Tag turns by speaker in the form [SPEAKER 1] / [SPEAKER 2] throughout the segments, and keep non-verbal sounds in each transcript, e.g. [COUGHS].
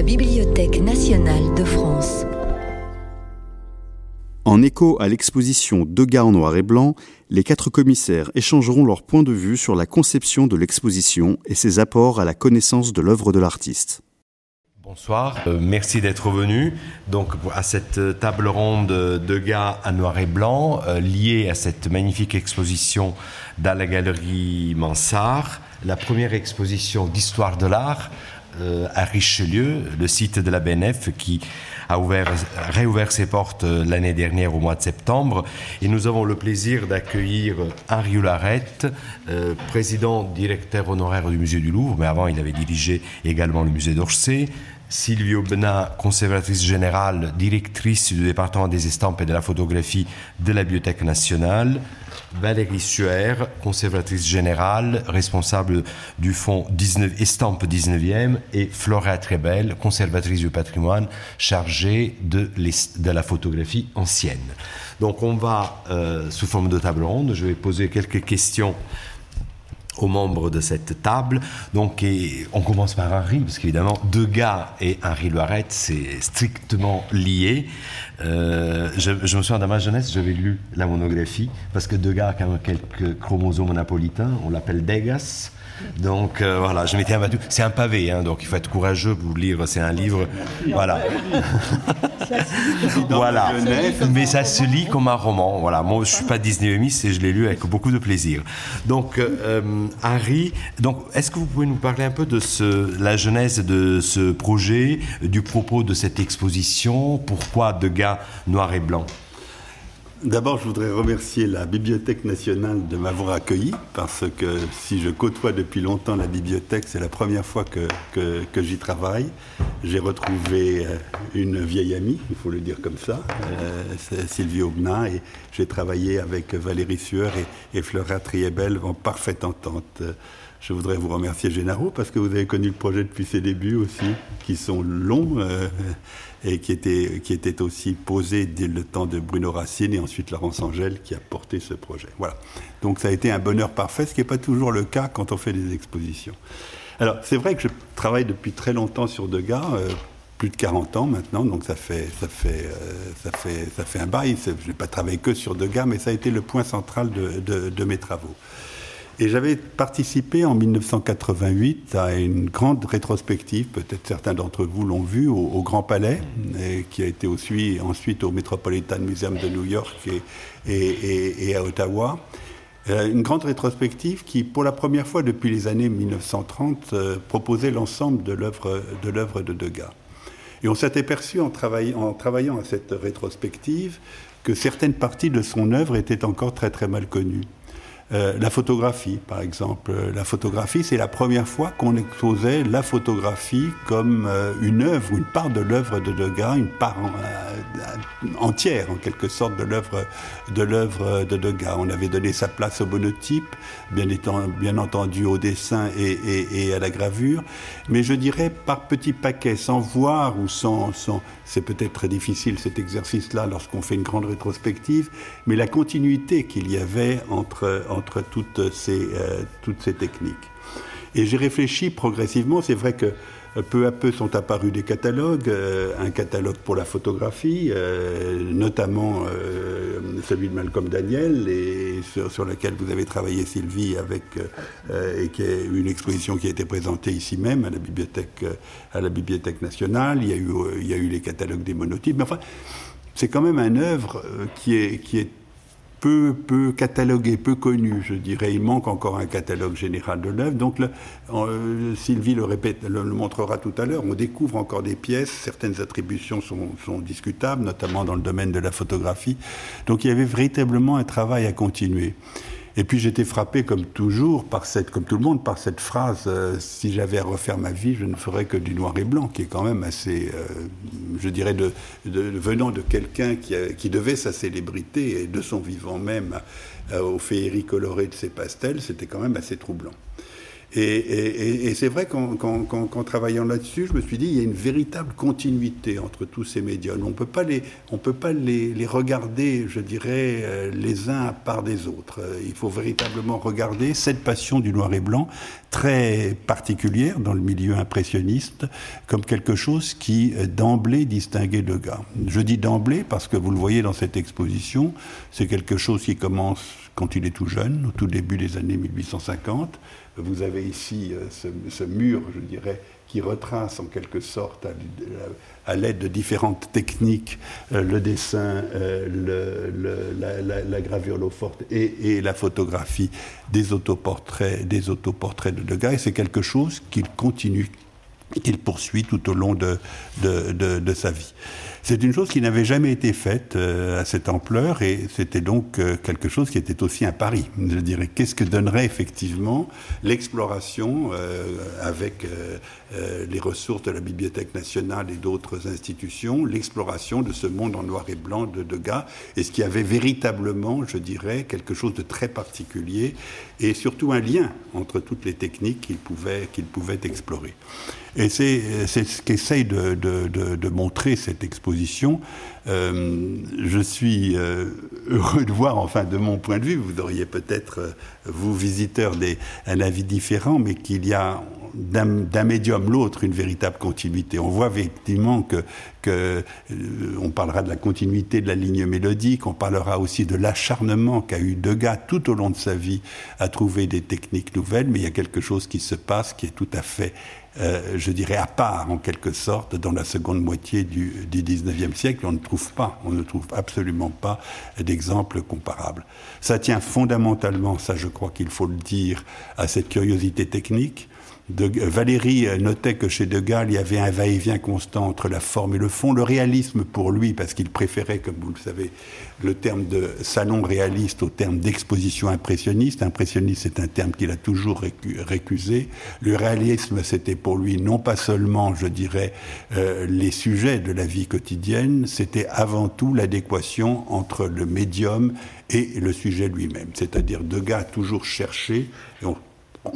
[SPEAKER 1] la Bibliothèque nationale de France.
[SPEAKER 2] En écho à l'exposition Degas en noir et blanc, les quatre commissaires échangeront leur point de vue sur la conception de l'exposition et ses apports à la connaissance de l'œuvre de l'artiste.
[SPEAKER 3] Bonsoir, euh, merci d'être venu donc à cette table ronde de gars à noir et blanc euh, liée à cette magnifique exposition dans la galerie Mansart, la première exposition d'histoire de l'art euh, à Richelieu, le site de la BNF qui a ouvert, réouvert ses portes euh, l'année dernière au mois de septembre. Et nous avons le plaisir d'accueillir Henri Larette, euh, président directeur honoraire du musée du Louvre, mais avant il avait dirigé également le musée d'Orsay. Silvio Benat, conservatrice générale, directrice du département des estampes et de la photographie de la Bibliothèque nationale. Valérie Suer, conservatrice générale, responsable du fonds 19, Estampe 19e, et Flora Trebel, conservatrice du patrimoine, chargée de, la photographie ancienne. Donc on va, euh, sous forme de table ronde, je vais poser quelques questions aux membres de cette table. Donc, on commence par Henri, parce qu'évidemment, Degas et Henri Loirette, c'est strictement lié. Euh, je, me souviens dans ma jeunesse, j'avais lu la monographie, parce que Degas a quand même quelques chromosomes napolitains, on l'appelle Degas. Donc euh, voilà, je m'étais abattu. C'est un pavé, hein, donc il faut être courageux pour lire. C'est un livre, voilà. [LAUGHS] voilà. Mais ça se lit comme un roman. Voilà. Moi, je suis pas Disney et je l'ai lu avec beaucoup de plaisir. Donc euh, Harry, donc est-ce que vous pouvez nous parler un peu de ce, la genèse de ce projet, du propos de cette exposition, pourquoi de gars noir et blanc?
[SPEAKER 4] D'abord, je voudrais remercier la Bibliothèque nationale de m'avoir accueilli, parce que si je côtoie depuis longtemps la bibliothèque, c'est la première fois que, que, j'y travaille. J'ai retrouvé euh, une vieille amie, il faut le dire comme ça, euh, Sylvie Aubenas, et j'ai travaillé avec Valérie Sueur et, et Flora Triebel en parfaite entente. Je voudrais vous remercier, Génaro, parce que vous avez connu le projet depuis ses débuts aussi, qui sont longs. Euh, et qui était, qui était aussi posé dès le temps de Bruno Racine et ensuite Laurence Angèle qui a porté ce projet. Voilà. Donc ça a été un bonheur parfait, ce qui n'est pas toujours le cas quand on fait des expositions. Alors c'est vrai que je travaille depuis très longtemps sur Degas, euh, plus de 40 ans maintenant, donc ça fait, ça fait, euh, ça fait, ça fait un bail. Je n'ai pas travaillé que sur Degas, mais ça a été le point central de, de mes travaux. Et j'avais participé en 1988 à une grande rétrospective, peut-être certains d'entre vous l'ont vu, au, Grand Palais, qui a été aussi, ensuite au Metropolitan Museum de New York et, à Ottawa. Euh, une grande rétrospective qui, pour la première fois depuis les années 1930, euh, proposait l'ensemble de l'œuvre de, l'œuvre de Degas. Et on s'est aperçu en, en travaillant à cette rétrospective que certaines parties de son œuvre étaient encore très très mal connues. Euh, la photographie, par exemple. La photographie, c'est la première fois qu'on exposait la photographie comme euh, une œuvre, une part de l'œuvre de Degas, une part euh, entière, en quelque sorte, de l'œuvre de Degas. On avait donné sa place au monotype, bien, bien entendu au dessin et, à la gravure, mais je dirais par petits paquets, sans voir ou sans, c'est peut-être très difficile cet exercice-là lorsqu'on fait une grande rétrospective, mais la continuité qu'il y avait entre toutes ces, euh, toutes ces techniques. Et j'ai réfléchi progressivement, c'est vrai que euh, peu à peu sont apparus des catalogues, euh, un catalogue pour la photographie, notamment celui de Malcolm Daniel, et sur, lequel vous avez travaillé Sylvie, avec, et qui est une exposition qui a été présentée ici même à la bibliothèque, à la bibliothèque nationale. Il y a eu, il y a eu les catalogues des monotypes, mais enfin, c'est quand même un œuvre qui est, qui est peu, peu catalogué, peu connu, je dirais. Il manque encore un catalogue général de l'œuvre. Donc, euh, Sylvie le, répète, le, montrera tout à l'heure, on découvre encore des pièces. Certaines attributions sont, sont, discutables, notamment dans le domaine de la photographie. Donc, il y avait véritablement un travail à continuer. Et puis j'étais frappé, comme toujours, par cette, comme tout le monde, par cette phrase euh, si j'avais à refaire ma vie, je ne ferais que du noir et blanc, qui est quand même assez, euh, je dirais, venant de quelqu'un qui, qui, devait sa célébrité et de son vivant même aux féeries colorées de ses pastels, c'était quand même assez troublant. Et, c'est vrai qu'en travaillant là-dessus, je me suis dit, il y a une véritable continuité entre tous ces médiums. On ne peut pas, les, on peut pas les, les, regarder, je dirais, euh, les uns à part des autres. Euh, il faut véritablement regarder cette passion du noir et blanc, très particulière dans le milieu impressionniste, comme quelque chose qui euh, d'emblée distinguait Degas. Je dis d'emblée parce que vous le voyez dans cette exposition, c'est quelque chose qui commence quand il est tout jeune, au tout début des années 1850. Vous avez ici euh, ce, mur, je dirais, qui retrace en quelque sorte, à, l'aide de différentes techniques, euh, le dessin, euh, la, gravure l'eau forte et, la photographie des autoportraits, des autoportraits de Degas. Et c'est quelque chose qu'il continue, qu'il poursuit tout au long de, de sa vie. C'est une chose qui n'avait jamais été faite euh, à cette ampleur et c'était donc euh, quelque chose qui était aussi un pari. Je dirais, qu'est-ce que donnerait effectivement l'exploration euh, avec les ressources de la Bibliothèque nationale et d'autres institutions, l'exploration de ce monde en noir et blanc de Degas, et ce qui avait véritablement, je dirais, quelque chose de très particulier et surtout un lien entre toutes les techniques qu'il pouvait, qu'il pouvait explorer. Et c'est ce qu'essaye de, de, de, montrer cette exposition. Euh, je suis euh, heureux de voir, enfin de mon point de vue, vous auriez peut-être, euh, vous visiteurs, des, un avis différent, mais qu'il y a d'un médium l'autre une véritable continuité. On voit effectivement que, que euh, on parlera de la continuité de la ligne mélodique, on parlera aussi de l'acharnement qu'a eu Degas tout au long de sa vie à trouver des techniques nouvelles, mais il y a quelque chose qui se passe qui est tout à fait euh, je dirais, à part, en quelque sorte, dans la seconde moitié du, du 19e siècle. On ne trouve pas, on ne trouve absolument pas d'exemple comparable. Ça tient fondamentalement, ça je crois qu'il faut le dire, à cette curiosité technique, Valérie notait que chez Degas, il y avait un va-et-vient constant entre la forme et le fond. Le réalisme pour lui, parce qu'il préférait, comme vous le savez, le terme de salon réaliste au terme d'exposition impressionniste. Impressionniste, c'est un terme qu'il a toujours récusé. Le réalisme, c'était pour lui non pas seulement, je dirais, euh, les sujets de la vie quotidienne, c'était avant tout l'adéquation entre le médium et le sujet lui-même. C'est-à-dire Degas a toujours cherché, on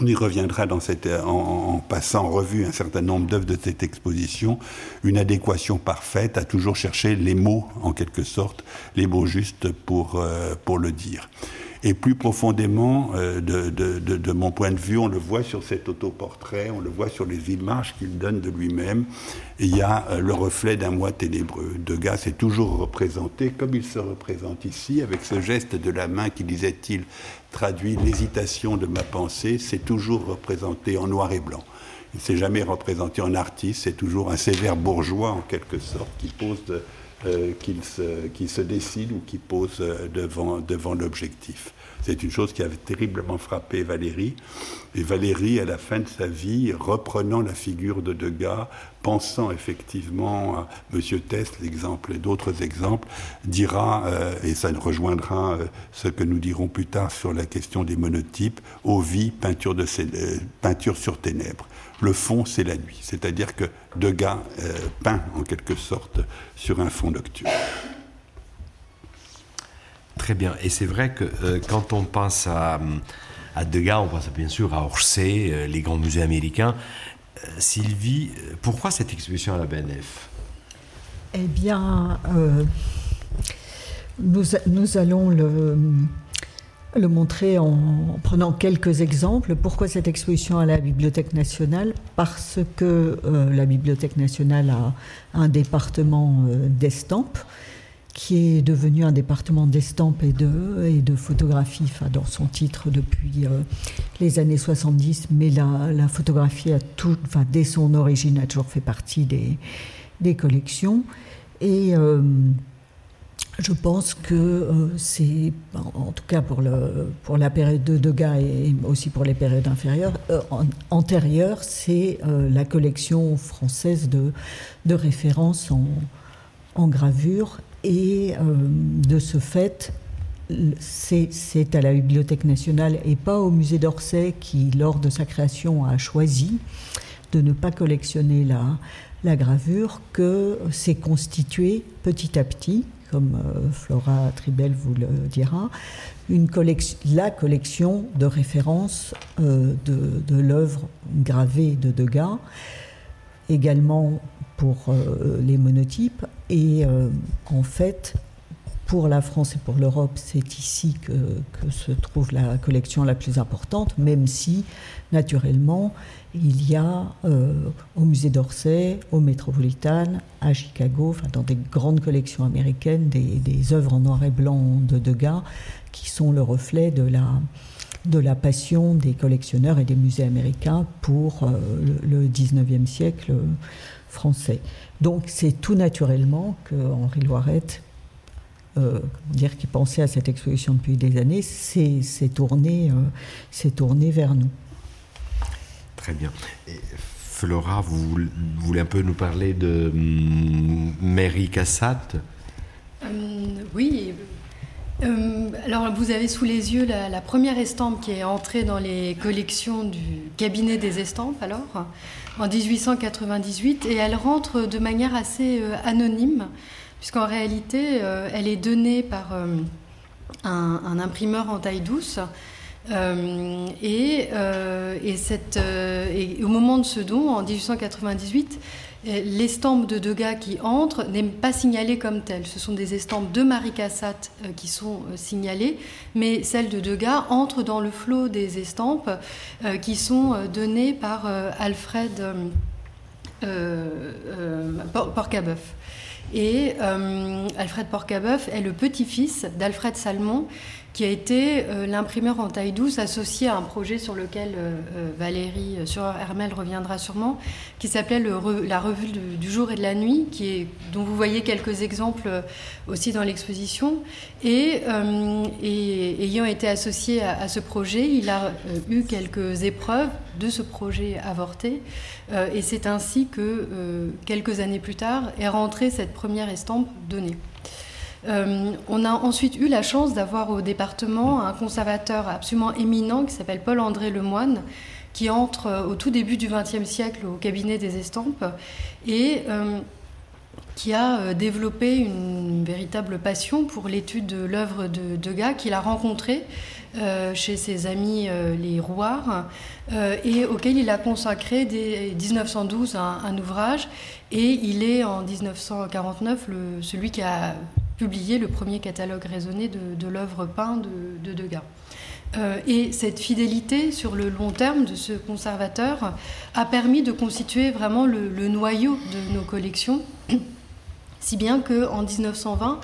[SPEAKER 4] y reviendra cette, en, passant en revue un certain nombre d'œuvres de cette exposition, une adéquation parfaite à toujours chercher les mots, en quelque sorte, les mots justes pour, euh, pour le dire. Et plus profondément, euh, de, de, de, de, mon point de vue, on le voit sur cet autoportrait, on le voit sur les images qu'il donne de lui-même. Il y a euh, le reflet d'un moi ténébreux. Degas est toujours représenté comme il se représente ici, avec ce geste de la main qui, disait-il, traduit l'hésitation de ma pensée. C'est toujours représenté en noir et blanc. Il ne s'est jamais représenté en artiste, c'est toujours un sévère bourgeois en quelque sorte qui pose euh, qu'il se, qui se, décide ou qui pose devant l'objectif. C'est une chose qui avait terriblement frappé Valérie. Et Valérie, à la fin de sa vie, reprenant la figure de Degas, pensant effectivement à M. Test, l'exemple et d'autres exemples, dira, euh, et ça rejoindra ce que nous dirons plus tard sur la question des monotypes, Ovi, peinture, de, peinture sur ténèbres le fond, c'est la nuit. C'est-à-dire que Degas euh, peint en quelque sorte sur un fond nocturne.
[SPEAKER 3] Très bien. Et c'est vrai que euh, quand on pense à, Degas, on pense bien sûr à Orsay, euh, les grands musées américains. Sylvie, pourquoi cette exposition à la BNF
[SPEAKER 5] Eh bien, nous, nous, allons le le montrer en, prenant quelques exemples. Pourquoi cette exposition à la Bibliothèque nationale? Parce que euh, la Bibliothèque nationale a un département euh, d'estampes qui est devenu un département d'estampes et de, et de photographie, dans son titre depuis euh, les années 70, mais la, photographie a tout, enfin, dès son origine a toujours fait partie des, des collections. Et je pense que euh, c'est, en tout cas pour, le, pour la période de Degas et aussi pour les périodes inférieures, euh, antérieures, c'est euh, la collection française de, de références en, en, gravure. Et de ce fait, c'est à la Bibliothèque nationale et pas au musée d'Orsay qui, lors de sa création, a choisi de ne pas collectionner la, gravure que s'est constitué petit à petit comme Flora Tribel vous le dira, la collection de références de, de l'œuvre gravée de Degas, également pour les monotypes. Et en fait, pour la France et pour l'Europe, c'est ici que, se trouve la collection la plus importante, même si, naturellement, il y a euh, au musée d'Orsay, au Metropolitan, à Chicago, enfin, dans des grandes collections américaines, des, œuvres en noir et blanc de Degas qui sont le reflet de la, passion des collectionneurs et des musées américains pour euh, le, 19e siècle français. Donc c'est tout naturellement que Henri Loiret euh, dire qui pensait à cette exposition depuis des années, s'est tourné, euh, tourné vers nous.
[SPEAKER 3] Très bien. Et Flora, vous, voulez un peu nous parler de hum, Mary Cassatt?
[SPEAKER 6] Euh, Oui. alors, vous avez sous les yeux la, première estampe qui est entrée dans les collections du cabinet des estampes, alors, en 1898, et elle rentre de manière assez anonyme puisqu'en réalité, euh, elle est donnée par euh, un, imprimeur en taille douce. Euh, et, au moment de ce don, en 1898, l'estampe de Degas qui entre n'est pas signalée comme telle. Ce sont des estampes de Marie Cassatt qui sont signalées, mais celle de Degas entre dans le flot des estampes qui sont données par Alfred Porcabeuf. Et euh, Alfred Porcabeuf est le petit-fils d'Alfred Salmon, qui a été euh, l'imprimeur en taille douce associé à un projet sur lequel euh, Valérie sur Hermel reviendra sûrement, qui s'appelait la revue du, jour et de la nuit, dont vous voyez quelques exemples aussi dans l'exposition. Et, ayant été associé à, ce projet, il a eu quelques épreuves de ce projet avorté. Euh, et c'est ainsi que, euh, quelques années plus tard, est rentrée cette première estampe donnée. Euh, on a ensuite eu la chance d'avoir au département un conservateur absolument éminent qui s'appelle Paul-André Lemoine, qui entre au tout début du XXe siècle au cabinet des estampes et qui a développé une véritable passion pour l'étude de l'œuvre de Degas, qu'il a rencontré euh, chez ses amis euh, les Rouards, euh, et auquel il a consacré dès 1912 un, ouvrage. Et il est en 1949 le, celui qui a publié le premier catalogue raisonné de, l'œuvre peinte de, Degas. et cette fidélité sur le long terme de ce conservateur a permis de constituer vraiment le, noyau de nos collections, [COUGHS] si bien qu'en 1920,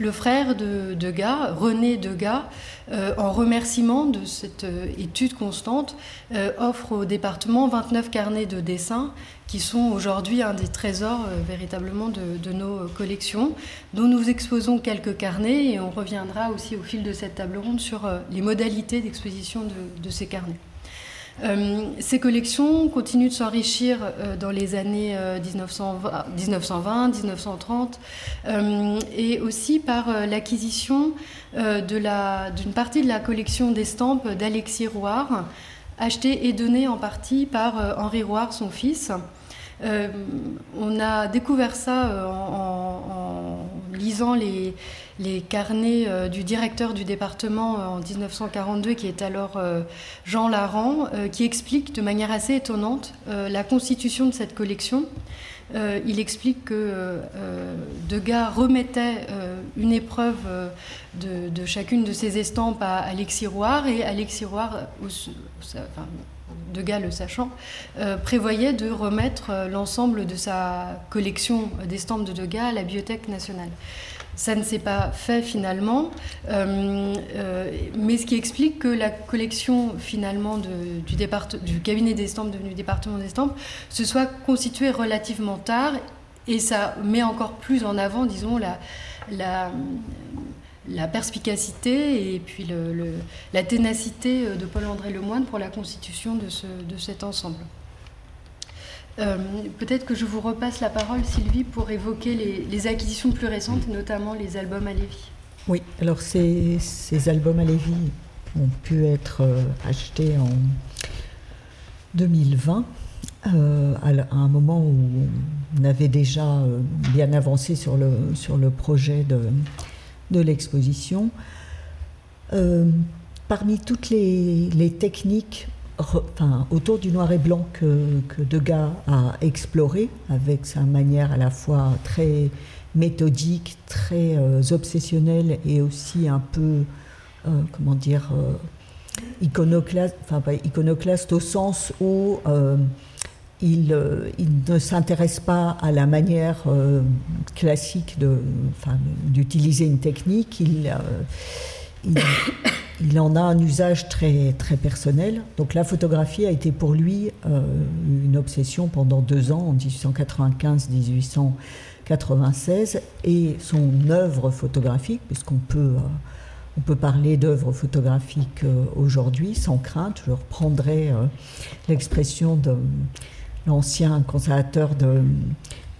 [SPEAKER 6] le frère de Degas, René Degas, euh, en remerciement de cette euh, étude constante, euh, offre au département 29 carnets de dessins qui sont aujourd'hui un des trésors véritablement de, nos collections, dont nous exposons quelques carnets et on reviendra aussi au fil de cette table ronde sur les modalités d'exposition de ces carnets. Euh, ces collections continuent de s'enrichir euh, dans les années 1920, 1930, euh, et aussi par l'acquisition d'une partie de la collection d'estampes d'Alexis Rouard, achetée et donnée en partie par Henri Rouard, son fils. On a découvert ça en lisant les, carnets euh, du directeur du département euh, en 1942, qui est alors euh, Jean Larand, qui explique de manière assez étonnante la constitution de cette collection. il explique que Degas remettait une épreuve de, chacune de ses estampes à Alexis Roire et Alexis Roire, Degas le sachant, prévoyait de remettre l'ensemble de sa collection d'estampes de Degas à la Bibliothèque nationale. Ça ne s'est pas fait finalement, euh, euh, mais ce qui explique que la collection finalement du, du cabinet d'estampes devenu département d'estampes se soit constituée relativement tard et ça met encore plus en avant, disons, la, la perspicacité et puis le, la ténacité de Paul-André Lemoine pour la constitution de, ce, de cet ensemble. Euh, peut-être que je vous repasse la parole, Sylvie, pour évoquer les, acquisitions plus récentes, notamment les albums à Lévis.
[SPEAKER 5] Oui, alors ces, albums à Lévis ont pu être euh, achetés en 2020 à un moment où on avait déjà bien avancé sur le, sur le projet de, de l'exposition. parmi toutes les, techniques autour du noir et blanc que, Degas a exploré avec sa manière à la fois très méthodique, très euh, obsessionnelle et aussi un peu, euh, comment dire, euh, iconoclaste au sens où il, il, ne s'intéresse pas à la manière classique d'utiliser une technique, il, [COUGHS] il en a un usage très, très personnel. Donc la photographie a été pour lui euh, une obsession pendant deux ans, en 1895-1896, et son œuvre photographique, puisqu'on peut, euh, on peut parler d'œuvre photographique euh, aujourd'hui sans crainte, je reprendrai l'expression de l'ancien conservateur de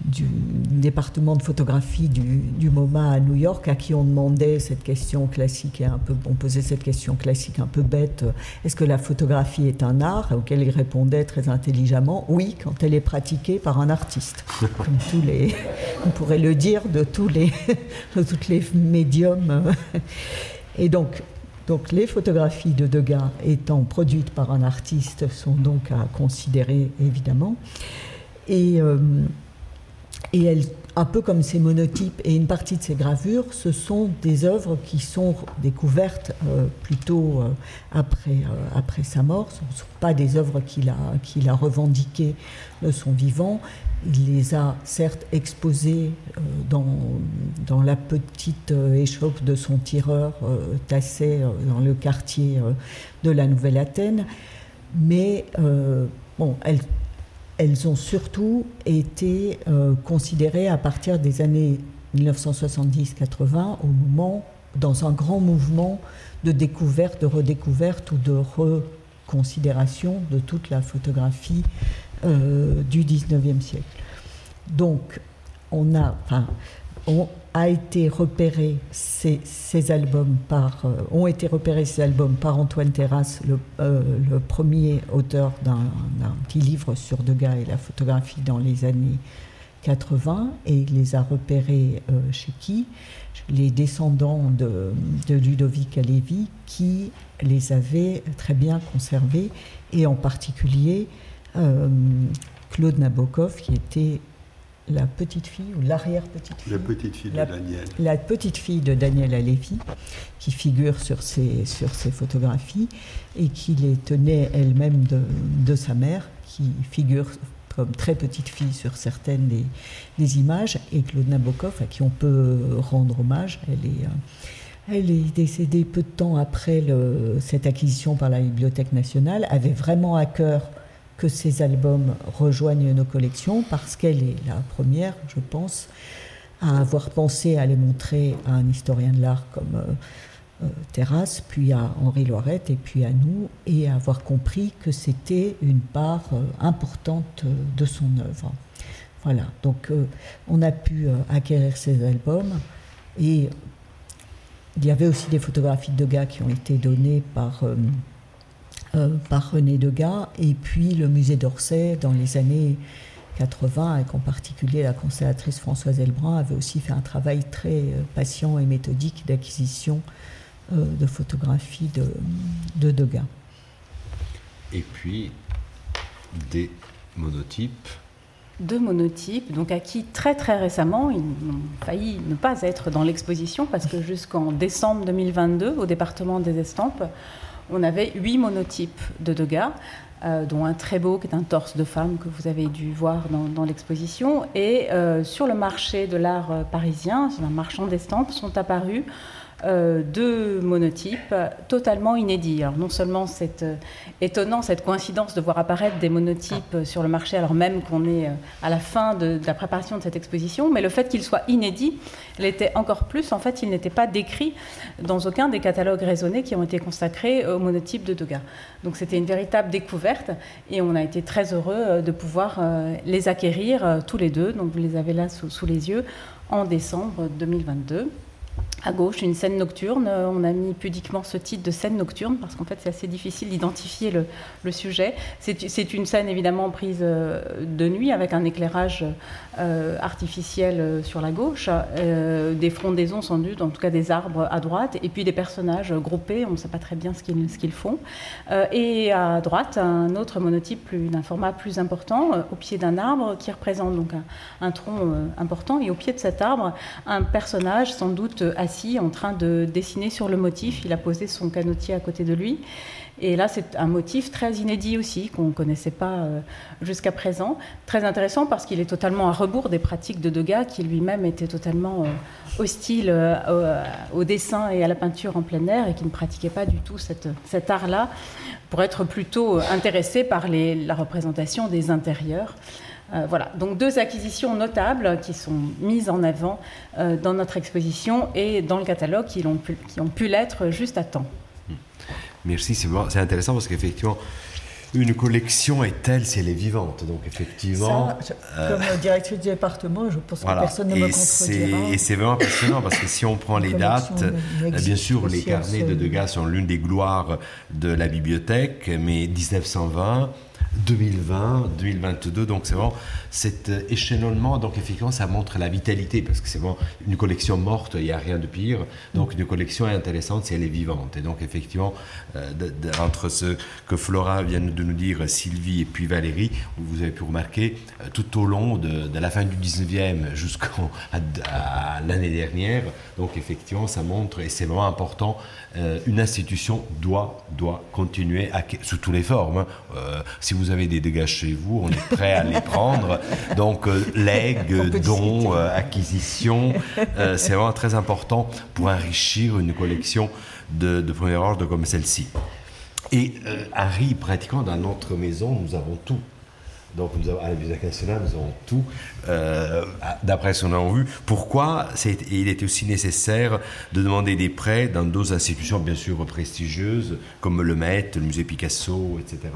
[SPEAKER 5] du département de photographie du, MoMA à New York, à qui on demandait cette question classique et un peu, on posait cette question classique un peu bête, euh, est-ce que la photographie est un art? Auquel il répondait très intelligemment, oui, quand elle est pratiquée par un artiste. [LAUGHS] Comme tous les, on pourrait le dire de tous les, [LAUGHS] de toutes les médiums. Et donc, donc les photographies de Degas étant produites par un artiste sont donc à considérer évidemment. Et euh, et elle, un peu comme ses monotypes et une partie de ses gravures, ce sont des œuvres qui sont découvertes euh, plutôt euh, après, euh, après sa mort. Ce ne sont pas des œuvres qu'il a, revendiquées de son vivant. Il les a certes exposées dans, la petite échoppe de son tireur tassé dans le quartier de la Nouvelle-Athènes, mais bon, elle elles ont surtout été euh, considérées à partir des années 1970-80, au moment, dans un grand mouvement de découverte, de redécouverte ou de reconsidération de toute la photographie euh, du 19e siècle. Donc, on a, enfin, on, a été repéré ces, albums par, euh, ont été repérés ces albums par Antoine Terrasse, le, euh, premier auteur d'un petit livre sur Degas et la photographie dans les années 80, et il les a repérés euh, chez qui? Les descendants de, de Ludovic Alevi, qui les avaient très bien conservés, et en particulier Claude Nabokov, qui était la petite fille ou l'arrière-petite fille.
[SPEAKER 4] La petite fille de Daniel.
[SPEAKER 5] La petite fille de Daniel Alévi, qui figure sur ses, sur ses photographies et qui les tenait elle-même de, sa mère, qui figure comme très petite fille sur certaines des, des, images, et Claude Nabokov, à qui on peut rendre hommage. Elle est, euh, elle est décédée peu de temps après le, cette acquisition par la Bibliothèque nationale, avait vraiment à cœur que ces albums rejoignent nos collections parce qu'elle est la première, je pense, à avoir pensé à les montrer à un historien de l'art comme euh, euh, Terrasse, puis à Henri Loiret et puis à nous, et à avoir compris que c'était une part euh, importante de son œuvre. Voilà, donc on a pu acquérir ces albums et il y avait aussi des photographies de gars qui ont été données par euh, par René Degas, et puis le musée d'Orsay dans les années 80, et en particulier la conservatrice Françoise Elbrun avait aussi fait un travail très euh, patient et méthodique d'acquisition euh, de photographies de, de Degas.
[SPEAKER 3] Et puis des monotypes
[SPEAKER 7] deux monotypes, donc acquis très très récemment. Ils ont failli ne pas être dans l'exposition parce que jusqu'en décembre 2022, au département des estampes, on avait huit monotypes de Degas, euh, dont un très beau qui est un torse de femme que vous avez dû voir dans, l'exposition. Et euh, sur le marché de l'art euh, parisien, sur un marchand d'estampes, sont apparus euh, deux monotypes totalement inédits. Alors non seulement c'est euh, étonnant cette coïncidence de voir apparaître des monotypes sur le marché alors même qu'on est euh, à la fin de, la préparation de cette exposition, mais le fait qu'ils soient inédits l'était encore plus. En fait, ils n'étaient pas décrits dans aucun des catalogues raisonnés qui ont été consacrés aux monotypes de Degas. Donc c'était une véritable découverte et on a été très heureux de pouvoir les acquérir tous les deux. Donc vous les avez là sous les yeux en décembre 2022. À gauche, une scène nocturne. Euh, on a mis pudiquement ce titre de scène nocturne parce qu'en fait, c'est assez difficile d'identifier le, sujet. C'est une scène évidemment prise euh, de nuit avec un éclairage euh, artificiel sur la gauche, des frondaisons sans doute, en tout cas des arbres à droite, et puis des personnages groupés, on ne sait pas très bien ce qu'ils font. et à droite, un autre monotype d'un format plus important, au pied d'un arbre qui représente donc un, un tronc important, et au pied de cet arbre, un personnage sans doute assez en train de dessiner sur le motif. Il a posé son canotier à côté de lui. Et là, c'est un motif très inédit aussi, qu'on ne connaissait pas euh, jusqu'à présent. Très intéressant parce qu'il est totalement à rebours des pratiques de Degas, qui lui-même était totalement euh, hostile euh, au dessin et à la peinture en plein air et qui ne pratiquait pas du tout cet art-là, pour être plutôt intéressé par la représentation des intérieurs. Euh, voilà, donc deux acquisitions notables qui sont mises en avant euh, dans notre exposition et dans le catalogue qui ont pu, qui ont pu l'être juste à temps.
[SPEAKER 3] Merci, c'est intéressant parce qu'effectivement, une collection est telle si elle est vivante. Donc effectivement...
[SPEAKER 5] Euh, comme directrice du département, je pense que personne ne me contredira.
[SPEAKER 3] Et c'est vraiment passionnant parce que si on prend les dates, bien sûr, les carnets de Degas sont l'une des gloires de la bibliothèque, mais 1920... 2020, 2022. Donc c'est vraiment cet échelonnement. Donc effectivement, ça montre la vitalité parce que c'est vraiment une collection morte, il n'y a rien de pire. Donc une collection est intéressante si elle est vivante. Et donc effectivement, euh, entre ce que Flora vient de nous dire, Sylvie et puis Valérie, vous avez pu remarquer euh, tout au long de, la fin du 19e jusqu'à l'année dernière. Donc effectivement, ça montre, et c'est vraiment important, euh, une institution doit, doit continuer sous toutes les formes. Hein. Si vous avez des dégâts chez vous, on est prêt à les prendre. Donc, euh, legs, dons, euh, acquisitions, euh, c'est vraiment très important pour enrichir une collection de, de premier ordre comme celle-ci. Et Harry, pratiquement dans notre maison, nous avons tout. Donc, nous avons, à la Bibliothèque nationale, nous avons tout, d'après ce qu'on a vu. Pourquoi il était aussi nécessaire de demander des prêts dans d'autres institutions, bien sûr, prestigieuses, comme le Met, le musée Picasso, etc.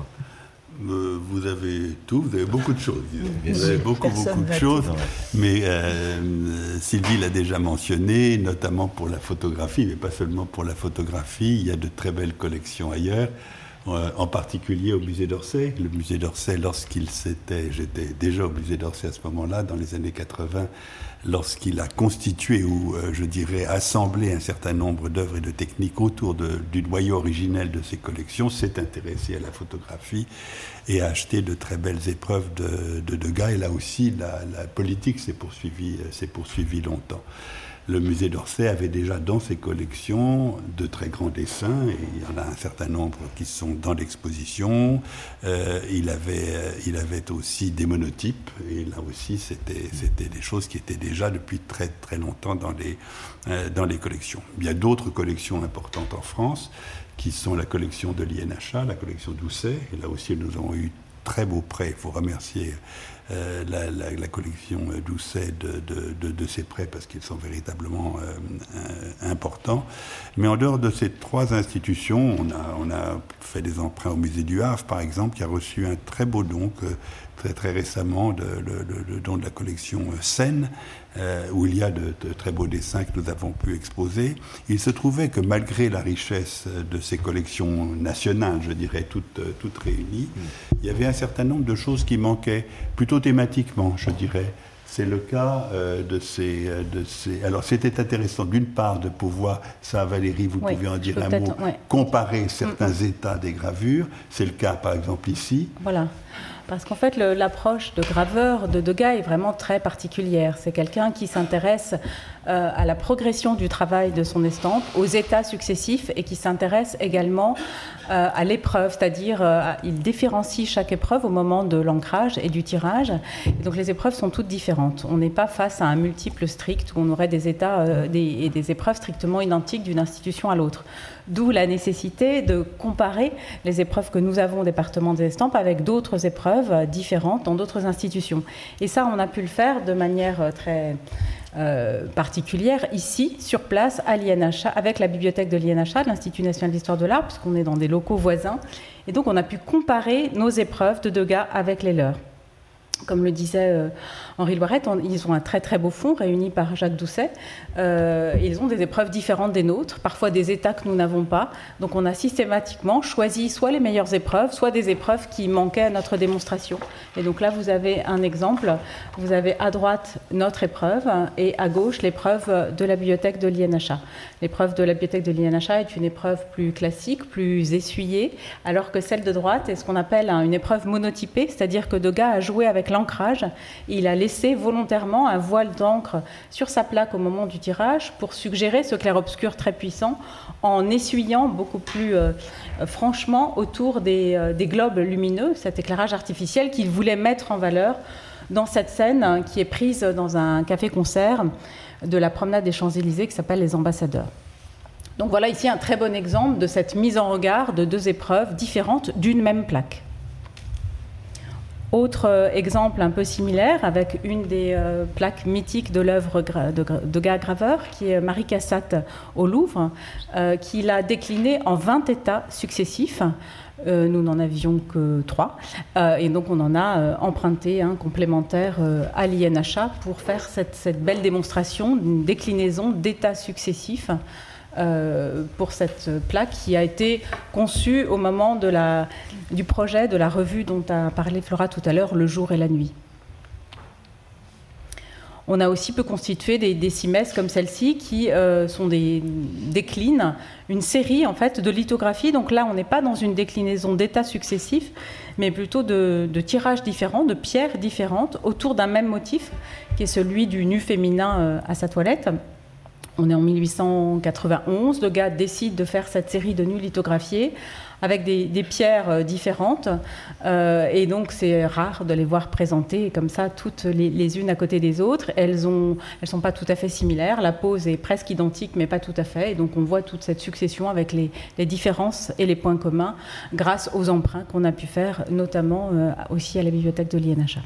[SPEAKER 4] Euh, vous avez tout, vous avez beaucoup de choses. Vous avez beaucoup, beaucoup de choses. Mais euh, Sylvie l'a déjà mentionné, notamment pour la photographie, mais pas seulement pour la photographie. Il y a de très belles collections ailleurs, euh, en particulier au musée d'Orsay. Le musée d'Orsay, lorsqu'il s'était, j'étais déjà au musée d'Orsay à ce moment-là, dans les années 80, lorsqu'il a constitué ou, euh, je dirais, assemblé un certain nombre d'œuvres et de techniques autour du noyau originel de ses collections, s'est intéressé à la photographie et a acheté de très belles épreuves de, de Degas. Et là aussi, la, la politique s'est poursuivie, s'est poursuivie longtemps. Le musée d'Orsay avait déjà dans ses collections de très grands dessins, et il y en a un certain nombre qui sont dans l'exposition. Euh, il, avait, euh, il avait aussi des monotypes, et là aussi c'était, des choses qui étaient déjà depuis très très longtemps dans les, euh, dans les collections. Il y a d'autres collections importantes en France, qui sont la collection de l'INHA, la collection d'Ousset, et là aussi nous avons eu très beaux prêts, il faut remercier euh, la, collection Doucet de, de, ces prêts parce qu'ils sont véritablement euh, euh, importants. Mais en dehors de ces trois institutions, on a, fait des emprunts au musée du Havre, par exemple, qui a reçu un très beau don très, très récemment, le, don de la collection Seine, euh, où il y a de, très beaux dessins que nous avons pu exposer. Il se trouvait que malgré la richesse de ces collections nationales, je dirais, toutes, toutes réunies, mm. il y avait un certain nombre de choses qui manquaient, plutôt thématiquement, je dirais. C'est le cas euh, de, ces, euh, de ces. Alors, c'était intéressant, d'une part, de pouvoir, ça, Valérie, vous pouvez en dire un mot, comparer certains mm. états des gravures. C'est le cas, par exemple, ici.
[SPEAKER 7] Voilà. Parce qu'en fait, l'approche de graveur de Degas est vraiment très particulière. C'est quelqu'un qui s'intéresse euh, à la progression du travail de son estampe, aux états successifs et qui s'intéresse également euh, à l'épreuve, c'est-à-dire euh, il différencie chaque épreuve au moment de l'ancrage et du tirage. donc les épreuves sont toutes différentes. On n'est pas face à un multiple strict où on aurait des états et des épreuves strictement identiques d'une institution à l'autre. D'où la nécessité de comparer les épreuves que nous avons au département des estampes avec d'autres épreuves différentes dans d'autres institutions. Et ça, on a pu le faire de manière très euh, particulière ici, sur place, à l'INHA, avec la bibliothèque de l'INHA, de l'Institut national d'histoire de l'art, puisqu'on est dans des locaux voisins. Et donc, on a pu comparer nos épreuves de Degas avec les leurs. Comme le disait euh, Henri Loiret, ils ont un très très beau fond réuni par Jacques Doucet. Euh, ils ont des épreuves différentes des nôtres, parfois des états que nous n'avons pas. Donc on a systématiquement choisi soit les meilleures épreuves, soit des épreuves qui manquaient à notre démonstration. Et donc là, vous avez un exemple. Vous avez à droite notre épreuve et à gauche l'épreuve de la bibliothèque de l'INHA. L'épreuve de la bibliothèque de l'INHA est une épreuve plus classique, plus essuyée, alors que celle de droite est ce qu'on appelle une épreuve monotypée, c'est-à-dire que Degas a joué avec l'ancrage. Il a laissé volontairement un voile d'encre sur sa plaque au moment du tirage pour suggérer ce clair-obscur très puissant en essuyant beaucoup plus euh, franchement autour euh, des, globes lumineux, cet éclairage artificiel qu'il voulait mettre en valeur dans cette scène qui est prise dans un café-concert de la promenade des Champs-Élysées qui s'appelle Les Ambassadeurs. Donc voilà ici un très bon exemple de cette mise en regard de deux épreuves différentes d'une même plaque. Autre euh, exemple un peu similaire avec une des euh, plaques mythiques de l'œuvre de, de Graveur, qui est Marie Cassatt au Louvre, euh, qui l'a déclinée en 20 états successifs. nous n'en avions que trois. et donc, on en a emprunté un complémentaire à l'INHA pour faire cette belle démonstration d'une déclinaison d'états successifs euh, pour cette plaque qui a été conçue au moment du projet de la revue dont a parlé Flora tout à l'heure, Le jour et la nuit. On a aussi peu constitué des décimès comme celle-ci qui euh, sont des déclines, une série en fait de lithographies. Donc là, on n'est pas dans une déclinaison d'états successifs, mais plutôt de, de, tirages différents, de pierres différentes autour d'un même motif, qui est celui du nu féminin euh, à sa toilette. On est en 1891. Le gars décide de faire cette série de nus lithographiés avec des, pierres euh, différentes. Euh, et donc, c'est rare de les voir présentées comme ça, toutes les, unes à côté des autres. Elles ne sont pas tout à fait similaires. La pose est presque identique, mais pas tout à fait. Et donc, on voit toute cette succession avec les, différences et les points communs grâce aux emprunts qu'on a pu faire, notamment euh, aussi à la bibliothèque de l'INHA.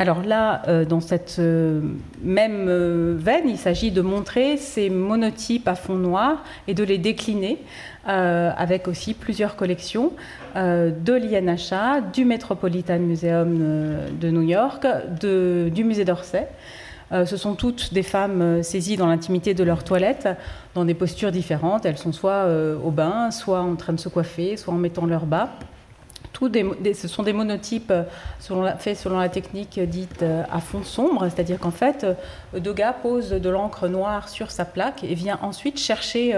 [SPEAKER 7] Alors là, euh, dans cette euh, même euh, veine, il s'agit de montrer ces monotypes à fond noir et de les décliner avec aussi plusieurs collections de l'INHA, du Metropolitan Museum de New York, du musée d'Orsay. ce sont toutes des femmes saisies dans l'intimité de leur toilette, dans des postures différentes. Elles sont soit au bain, soit en train de se coiffer, soit en mettant leur bas ce sont des monotypes euh, faits selon la technique dite euh, à fond sombre, c'est-à-dire qu'en fait, euh, Degas pose de l'encre noire sur sa plaque et vient ensuite chercher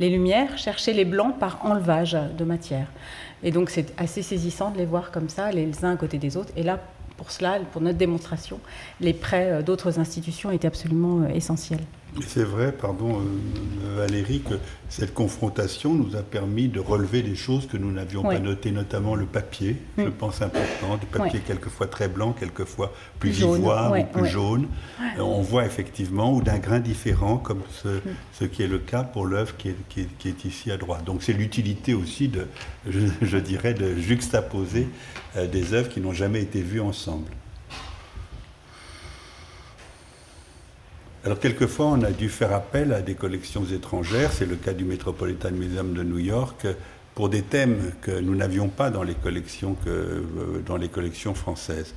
[SPEAKER 7] les lumières, chercher les blancs par enlevage de matière. Et donc c'est assez saisissant de les voir comme ça, les uns à côté des autres. Et là, pour cela, pour notre démonstration, les prêts d'autres institutions étaient absolument essentiels.
[SPEAKER 4] C'est vrai, pardon euh, Valérie, que cette confrontation nous a permis de relever des choses que nous n'avions pas notées, notamment le papier, je pense important, du papier quelquefois très blanc, quelquefois plus, ivoire ou plus jaune. Euh, on voit effectivement, ou d'un grain différent, comme ce, qui est le cas pour l'œuvre qui est, ici à droite. Donc c'est l'utilité aussi, de, [LAUGHS] je, dirais, de juxtaposer euh, des œuvres qui n'ont jamais été vues ensemble. Alors quelquefois, on a dû faire appel à des collections étrangères. C'est le cas du Metropolitan Museum de New York pour des thèmes que nous n'avions pas dans les collections, euh, dans les collections françaises.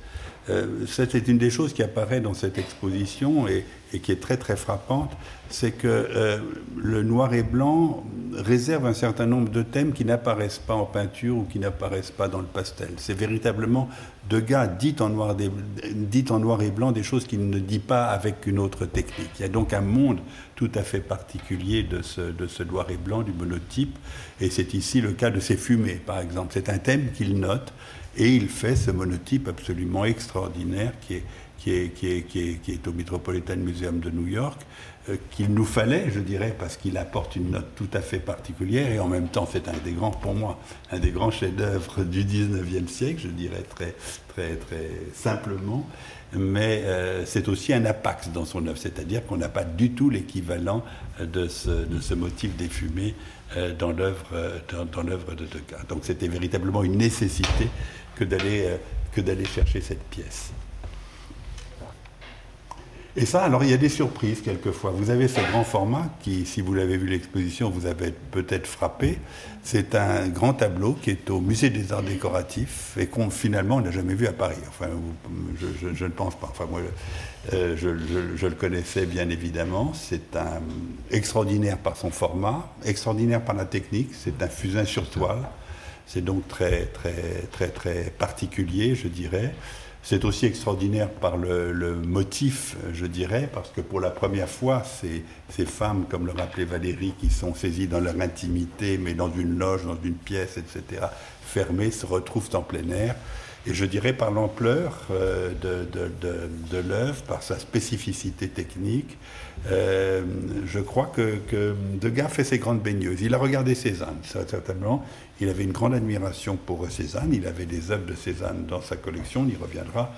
[SPEAKER 4] Euh, c'est une des choses qui apparaît dans cette exposition et, qui est très très frappante, c'est que euh, le noir et blanc réserve un certain nombre de thèmes qui n'apparaissent pas en peinture ou qui n'apparaissent pas dans le pastel. C'est véritablement Degas dit en, noir dit en noir et blanc des choses qu'il ne dit pas avec une autre technique. Il y a donc un monde tout à fait particulier de ce, de ce noir et blanc, du monotype, et c'est ici le cas de ces fumées, par exemple. C'est un thème qu'il note et il fait ce monotype absolument extraordinaire qui est, qui est, qui est, qui est, au Metropolitan Museum de New York, euh, qu'il nous fallait, je dirais, parce qu'il apporte une note tout à fait particulière, et en même temps c'est un des grands, pour moi, un des grands chefs-d'œuvre [LAUGHS] du 19e siècle, je dirais très, très, très simplement, mais euh, c'est aussi un apax dans son œuvre, c'est-à-dire qu'on n'a pas du tout l'équivalent de ce, de ce motif des fumées euh, dans l'œuvre dans, dans de Degas. Donc c'était véritablement une nécessité que d'aller euh, que d'aller chercher cette pièce. Et ça, alors il y a des surprises quelquefois. Vous avez ce grand format qui, si vous l'avez vu l'exposition, vous avez peut-être frappé. C'est un grand tableau qui est au Musée des Arts Décoratifs et qu'on finalement n'a jamais vu à Paris. Je, ne pense pas. Moi, euh, je, je, le connaissais bien évidemment. C'est un extraordinaire par son format, extraordinaire par la technique. C'est un fusain sur toile. C'est donc très, très, très, très particulier, je dirais. C'est aussi extraordinaire par le, motif, je dirais, parce que pour la première fois, ces, ces, femmes, comme le rappelait Valérie, qui sont saisies dans leur intimité, mais dans une loge, dans une pièce, etc., fermées, se retrouvent en plein air. Et je dirais par l'ampleur euh, de, l'œuvre, par sa spécificité technique, euh, je crois que, Degas fait ses grandes baigneuses. Il a regardé Cézanne, certainement. Il avait une grande admiration pour Cézanne. Il avait des œuvres de Cézanne dans sa collection. On y reviendra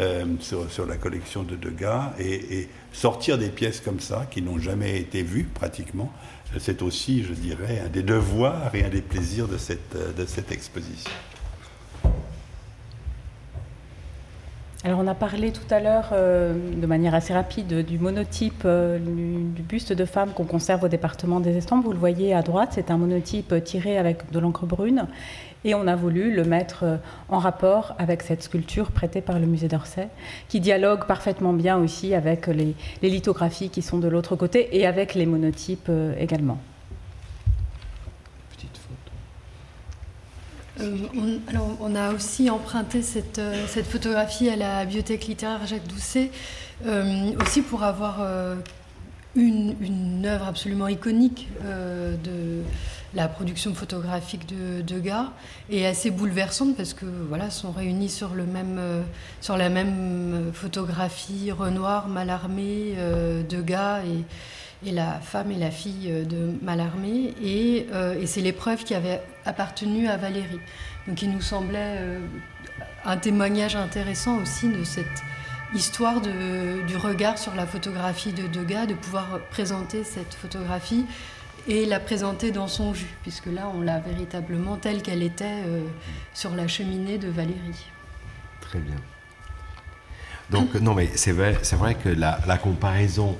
[SPEAKER 4] euh, sur, la collection de Degas. Et, sortir des pièces comme ça, qui n'ont jamais été vues pratiquement, c'est aussi, je dirais, un des devoirs et un des plaisirs de cette exposition.
[SPEAKER 7] Alors on a parlé tout à l'heure euh, de manière assez rapide du monotype euh, du, buste de femme qu'on conserve au département des Estampes. Vous le voyez à droite, c'est un monotype tiré avec de l'encre brune et on a voulu le mettre euh, en rapport avec cette sculpture prêtée par le musée d'Orsay qui dialogue parfaitement bien aussi avec les lithographies qui sont de l'autre côté et avec les monotypes également.
[SPEAKER 6] Euh, on, alors, on a aussi emprunté euh, cette, photographie à la bibliothèque littéraire Jacques Doucet, euh, aussi pour avoir une, une, œuvre absolument iconique de la production photographique de Degas et assez bouleversante parce que voilà sont réunis sur le même sur la même photographie Renoir, Mallarmé, Degas et et la femme et la fille euh, de Mallarmé. Et, euh, et c'est l'épreuve qui avait appartenu à Valérie. Donc il nous semblait euh, un témoignage intéressant aussi de cette histoire du regard sur la photographie de Degas, de pouvoir présenter cette photographie et la présenter dans son jus, puisque là on l'a véritablement telle qu'elle était sur la cheminée de Valérie.
[SPEAKER 3] Très bien. Donc non mais c'est vrai, vrai que la comparaison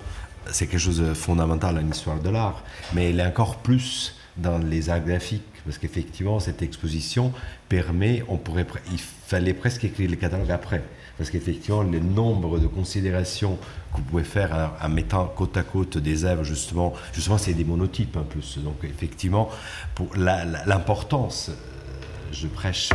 [SPEAKER 3] c'est quelque chose de fondamental dans l'histoire de l'art, mais elle est encore plus dans les arts graphiques, parce qu'effectivement, cette exposition permet, on pourrait, il fallait presque écrire le catalogue après, parce qu'effectivement, le nombre de considérations que vous pouvez faire en, mettant côte à côte des œuvres, justement, justement, c'est des monotypes en plus. Donc, effectivement, pour l'importance je prêche